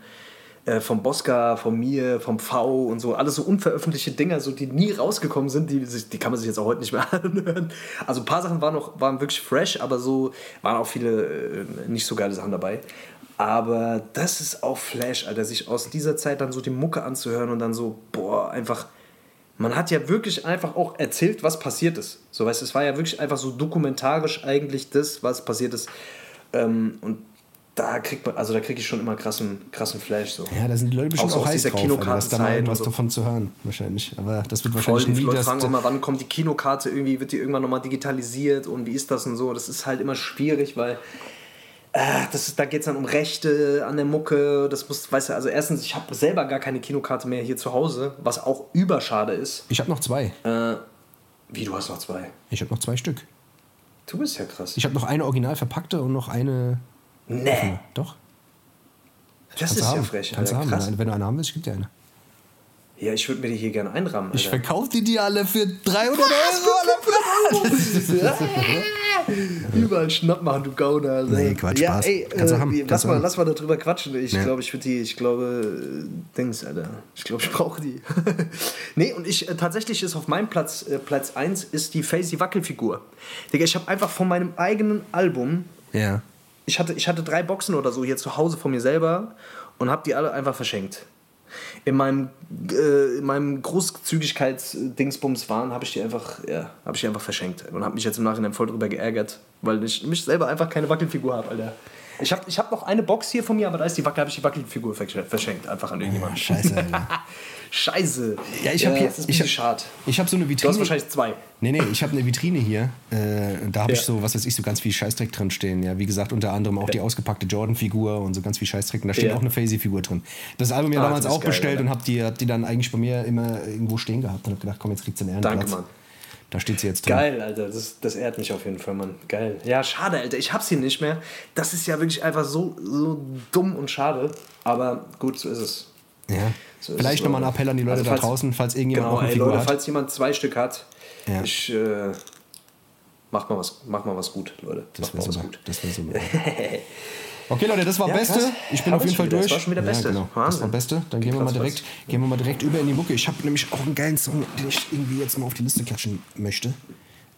äh, vom Bosca, von mir, vom V und so. Alles so unveröffentlichte Dinger, so, die nie rausgekommen sind, die, die kann man sich jetzt auch heute nicht mehr anhören. Also ein paar Sachen waren noch waren wirklich fresh, aber so waren auch viele äh, nicht so geile Sachen dabei. Aber das ist auch Flash, Alter, sich aus dieser Zeit dann so die Mucke anzuhören und dann so, boah, einfach. Man hat ja wirklich einfach auch erzählt, was passiert ist. So, weißt es war ja wirklich einfach so dokumentarisch eigentlich das, was passiert ist. Ähm, und da kriegt man, also da kriege ich schon immer krassen, krassen Flash. So. Ja, da sind die Leute bestimmt auch, auch heiß drauf, also, was da mal irgendwas so. davon zu hören, wahrscheinlich. Aber das wird wahrscheinlich Voll, nie Leute das fragen immer, wann kommt die Kinokarte irgendwie, wird die irgendwann nochmal digitalisiert und wie ist das und so. Das ist halt immer schwierig, weil äh, das ist, da geht es dann um Rechte an der Mucke. Das muss, weißt du, also erstens, ich habe selber gar keine Kinokarte mehr hier zu Hause, was auch überschade ist. Ich habe noch zwei. Äh, wie, du hast noch zwei? Ich habe noch zwei Stück. Du bist ja krass. Ich habe noch eine original verpackte und noch eine. Nee. Doch. Das Kannst ist ja frech. Kannst Alter, du haben. Wenn du eine haben willst, gibt dir eine. Ja, ich würde mir die hier gerne einrammen. Alter. Ich verkaufe die dir alle für 300 Euro. Überall Schnapp machen, du Gauner. Also. Nee, Quatsch, ja, Spaß. Ey, Kannst äh, du haben. Lass, mal, lass mal darüber quatschen. Ich ja. glaube, ich würde die, ich glaube, Dings, Alter. Ich glaube, ich brauche die. nee, und ich, äh, tatsächlich ist auf meinem Platz, äh, Platz 1 ist die Facey Wackelfigur. Digga, ich habe einfach von meinem eigenen Album. Ja. Ich hatte, ich hatte drei Boxen oder so hier zu Hause von mir selber und habe die alle einfach verschenkt in meinem, äh, in meinem Großzügigkeits-Dingsbums waren, habe ich die einfach, ja, habe ich einfach verschenkt und habe mich jetzt im Nachhinein voll drüber geärgert, weil ich mich selber einfach keine Wackelfigur habe, Alter. Ich habe ich hab noch eine Box hier von mir, aber da ist die habe ich die Wackelfigur verschenkt, einfach an irgendjemanden. Ja, scheiße. Alter. Scheiße. Ja, ich habe hier. Das ist ich schade. Ich habe so eine Vitrine. Du hast wahrscheinlich zwei. Nee, nee, ich habe eine Vitrine hier. Äh, da habe ja. ich so, was weiß ich, so ganz viel Scheißdreck drin stehen. Ja, wie gesagt, unter anderem auch ja. die ausgepackte Jordan-Figur und so ganz viel Scheißdreck. Und da steht ja. auch eine Phasey-Figur drin. Das Album ja ah, damals auch geil, bestellt und habe die, hab die dann eigentlich bei mir immer irgendwo stehen gehabt und habe gedacht, komm, jetzt kriegst du einen Ehrenplatz. Danke, Mann. Da steht sie jetzt drin. Geil, Alter. Das, das ehrt mich auf jeden Fall, Mann. Geil. Ja, schade, Alter. Ich hab sie nicht mehr. Das ist ja wirklich einfach so, so dumm und schade. Aber gut, so ist es. Ja. So Vielleicht nochmal ein Appell an die Leute also falls, da draußen, falls irgendjemand genau, auch eine ey, Figur Leute, hat. falls jemand zwei Stück hat, ja. ich, äh, mach, mal was, mach mal was gut, Leute. Das wäre super. Gut. Das wär super. Okay, Leute, das war ja, Beste. Krass. Ich bin Hab auf jeden Fall durch. Das war schon wieder Beste. Ja, genau. Das war Beste. Dann gehen wir, mal direkt, gehen wir mal direkt über in die Mucke. Ich habe nämlich auch einen geilen Song, den ich irgendwie jetzt mal auf die Liste klatschen möchte.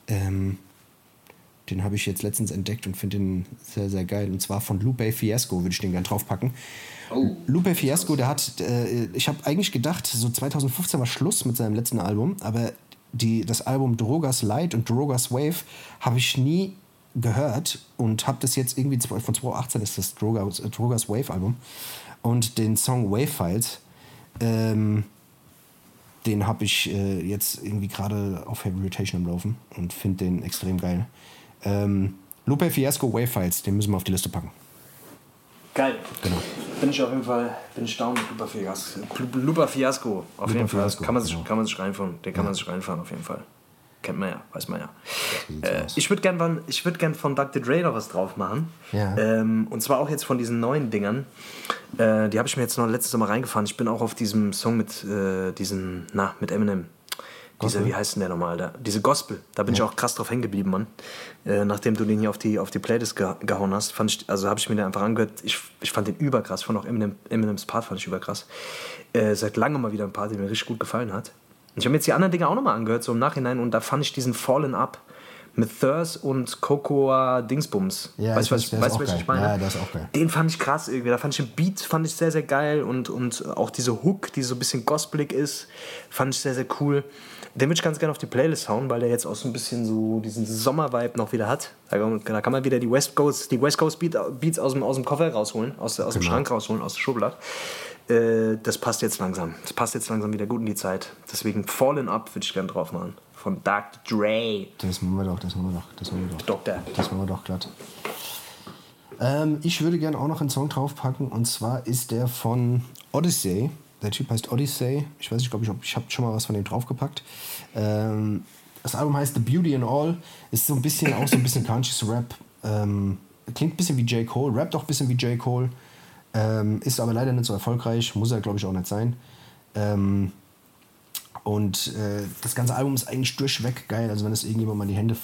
Ähm, den habe ich jetzt letztens entdeckt und finde den sehr, sehr geil. Und zwar von Lupe Fiasco würde ich den gerne draufpacken. Oh, Lupe Fiasco, der hat, äh, ich habe eigentlich gedacht, so 2015 war Schluss mit seinem letzten Album, aber die, das Album Drogas Light und Drogas Wave habe ich nie gehört und habe das jetzt irgendwie von 2018 ist das Drogas, Drogas Wave Album und den Song Wave Files, ähm, den habe ich äh, jetzt irgendwie gerade auf Heavy Rotation am Laufen und finde den extrem geil. Ähm, Lupe Fiasco Wave Files, den müssen wir auf die Liste packen. Geil. Genau. Bin ich auf jeden Fall, bin ich down mit Lupa Fiasco. Lupa Fiasco, auf Lupa jeden Fall. Fiasco, kann man, sich, genau. kann man sich reinfahren. Den kann ja. man sich reinfahren, auf jeden Fall. Kennt man ja, weiß man ja. Äh, ich würde gerne von, würd gern von Dr. Dre noch was drauf machen. Ja. Ähm, und zwar auch jetzt von diesen neuen Dingern. Äh, die habe ich mir jetzt noch letztes Mal reingefahren. Ich bin auch auf diesem Song mit äh, diesem, na, mit Eminem. Diese, wie heißt denn der nochmal? Da? Diese Gospel, da bin ja. ich auch krass drauf hängen geblieben, Mann. Äh, nachdem du den hier auf die, auf die Playlist ge gehauen hast, fand ich, also habe ich mir den einfach angehört. Ich, ich fand den überkrass. Ich fand auch Eminem, Eminems Part fand ich überkrass. Äh, seit langem mal wieder ein Part, der mir richtig gut gefallen hat. Ich habe mir jetzt die anderen Dinge auch nochmal angehört, so im Nachhinein, und da fand ich diesen Fallen Up mit Thurs und Cocoa Dingsbums. Ja, weißt du, was, weiß, was ich meine? Ja, das ist auch geil. Den fand ich krass irgendwie. Da fand ich den Beat fand ich sehr, sehr geil und, und auch diese Hook, die so ein bisschen gospelig ist, fand ich sehr, sehr cool. Den würde ich ganz gerne auf die Playlist hauen, weil der jetzt auch so ein bisschen so diesen Sommer-Vibe noch wieder hat. Da kann man wieder die West Coast, die West Coast Beats aus dem, aus dem Koffer rausholen, aus, aus dem genau. Schrank rausholen, aus der Schublade. Äh, das passt jetzt langsam. Das passt jetzt langsam wieder gut in die Zeit. Deswegen Fallen Up würde ich gerne drauf machen. Von Dr. Dre. Das machen wir doch, das machen wir doch. Das machen wir doch. Doktor. Das machen wir doch glatt. Ähm, ich würde gerne auch noch einen Song draufpacken und zwar ist der von Odyssey. Der Typ heißt Odyssey. Ich weiß nicht, glaube ich, ich habe schon mal was von dem draufgepackt. Ähm, das Album heißt The Beauty in All. Ist so ein bisschen auch so ein bisschen Conscious Rap. Ähm, klingt ein bisschen wie J. Cole, rappt auch ein bisschen wie J. Cole. Ähm, ist aber leider nicht so erfolgreich, muss er glaube ich auch nicht sein. Ähm, Und äh, das ganze Album ist eigentlich durchweg geil. Also wenn es irgendjemand mal in die Hände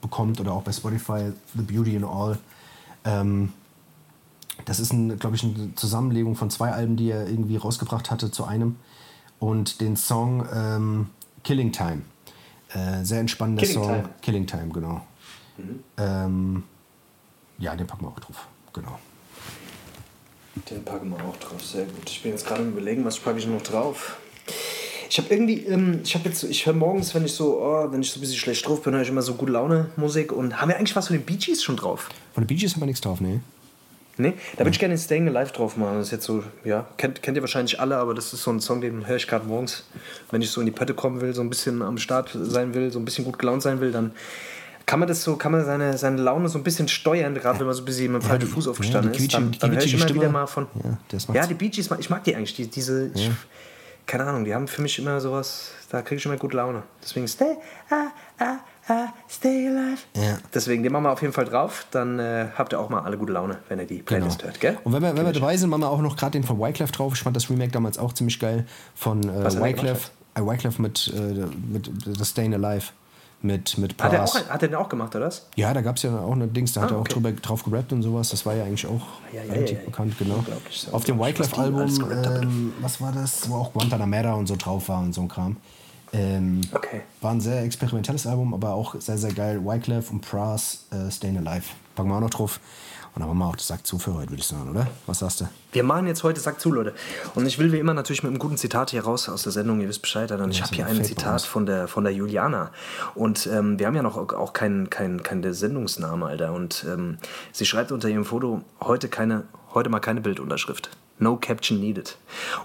bekommt oder auch bei Spotify, The Beauty and All. Ähm, das ist, glaube ich, eine Zusammenlegung von zwei Alben, die er irgendwie rausgebracht hatte zu einem. Und den Song ähm, Killing Time. Äh, sehr entspannender Killing Song. Time. Mhm. Killing Time, genau. Ähm, ja, den packen wir auch drauf. Genau. Den packen wir auch drauf, sehr gut. Ich bin jetzt gerade am überlegen, was packe ich noch drauf. Ich habe irgendwie, ähm, ich habe jetzt, ich höre morgens, wenn ich so, oh, wenn ich so ein bisschen schlecht drauf bin, höre ich immer so gute Laune Musik. Und haben wir eigentlich was von den Bee Gees schon drauf? Von den Bee Gees haben wir nichts drauf, ne? Nee, da würde ich gerne den Staying Alive drauf machen. Das ist jetzt so, ja, kennt, kennt ihr wahrscheinlich alle, aber das ist so ein Song, den höre ich gerade morgens, wenn ich so in die Pötte kommen will, so ein bisschen am Start sein will, so ein bisschen gut gelaunt sein will, dann kann man das so, kann man seine, seine Laune so ein bisschen steuern, gerade wenn man so ein bisschen mit dem falschen Fuß aufgestanden ist. Dann, dann die höre ich immer wieder mal von. Ja, die Bee Gees, ich mag die eigentlich, die, diese, ich, keine Ahnung, die haben für mich immer sowas, da kriege ich immer gute Laune. Deswegen stay, ah, ah, ah, stay alive. Ja. Deswegen, den machen wir auf jeden Fall drauf, dann äh, habt ihr auch mal alle gute Laune, wenn ihr die Playlist hört, gell? Genau. Und wenn wir, wenn wir dabei sind, machen wir auch noch gerade den von Wyclef drauf. Ich fand das Remake damals auch ziemlich geil. Von äh, Wyclef. Äh, Wyclef mit, äh, mit The Stayin' Alive. Mit, mit Hat er, auch, hat er den auch gemacht, oder was? Ja, da gab es ja auch eine Dings, da hat Ah, er auch okay. drüber, drauf gerappt und sowas. Das war ja eigentlich auch Ja, ja, relativ ja, bekannt, genau. So Auf dem Wyclef-Album, ähm, was war das? Wo auch Guantanamera und so drauf war und so ein Kram. Ähm, Okay. War ein sehr experimentelles Album, aber auch sehr, sehr geil. Wyclef und Pras, äh, Stayin' Alive. Packen wir auch noch drauf. Und dann machen wir auch das Sack zu für heute, würde ich sagen, oder? Was sagst du? Wir machen jetzt heute Sack zu, Leute. Und ich will wie immer natürlich mit einem guten Zitat hier raus aus der Sendung. Ihr wisst Bescheid. Und ich Ja, habe hier ein Zitat von der, von der Juliana. Und ähm, wir haben ja noch auch keinen kein, kein Sendungsnamen, Alter. Und ähm, sie schreibt unter ihrem Foto heute, keine, heute mal keine Bildunterschrift. No Caption Needed.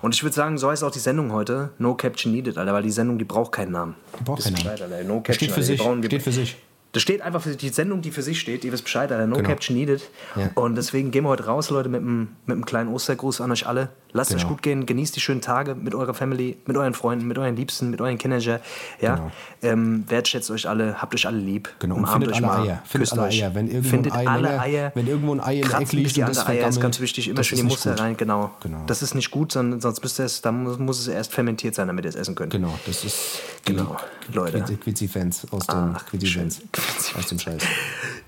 Und ich würde sagen, so heißt auch die Sendung heute. No Caption Needed, Alter, weil die Sendung, die braucht keinen Namen. Die braucht keinen Namen. Alter. No Das steht für Alter. Sich. brauchen- Steht für sich. Das steht einfach für die Sendung, die für sich steht. Ihr wisst Bescheid, Alter. No Genau. Caption Needed. Ja. Und deswegen gehen wir heute raus, Leute, mit einem, mit einem kleinen Ostergruß an euch alle. Lasst euch Genau. gut gehen, genießt die schönen Tage mit eurer Family, mit euren Freunden, mit euren Liebsten, mit euren Kindern. Ja? Genau. Ähm, wertschätzt euch alle, habt euch alle lieb. Genau, und umarmt findet euch alle mal, Eier. Findet alle euch. Eier. Wenn irgendwo findet ein Ei alle länger- Eier. wenn irgendwo ein Ei in der Kratzt Ecke liegt die das andere Eier ist ganz wichtig. Immer schön die Muster gut. rein, genau. Genau. Das ist nicht gut, sondern sonst müsst ihr es, dann muss, muss es erst fermentiert sein, damit ihr es essen könnt. Genau, das ist Genau, Leute. Quizzy-Fans aus Quizzy-Fans. schön. Aus dem Scheiß.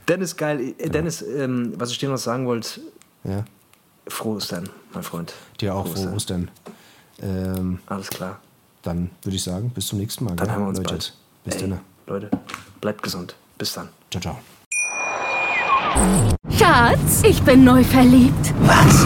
Dennis, geil. Genau. Dennis, ähm, was ich dir noch sagen wollte, Ja. frohe Ostern, mein Freund. Dir auch Frohe frohe Ostern. Ähm, Alles klar. dann würde ich sagen, bis zum nächsten Mal. Dann gell, hören wir uns Leute. bald. Bis dann. Leute, bleibt gesund. Bis dann. Ciao, ciao. Schatz, ich bin neu verliebt. Was?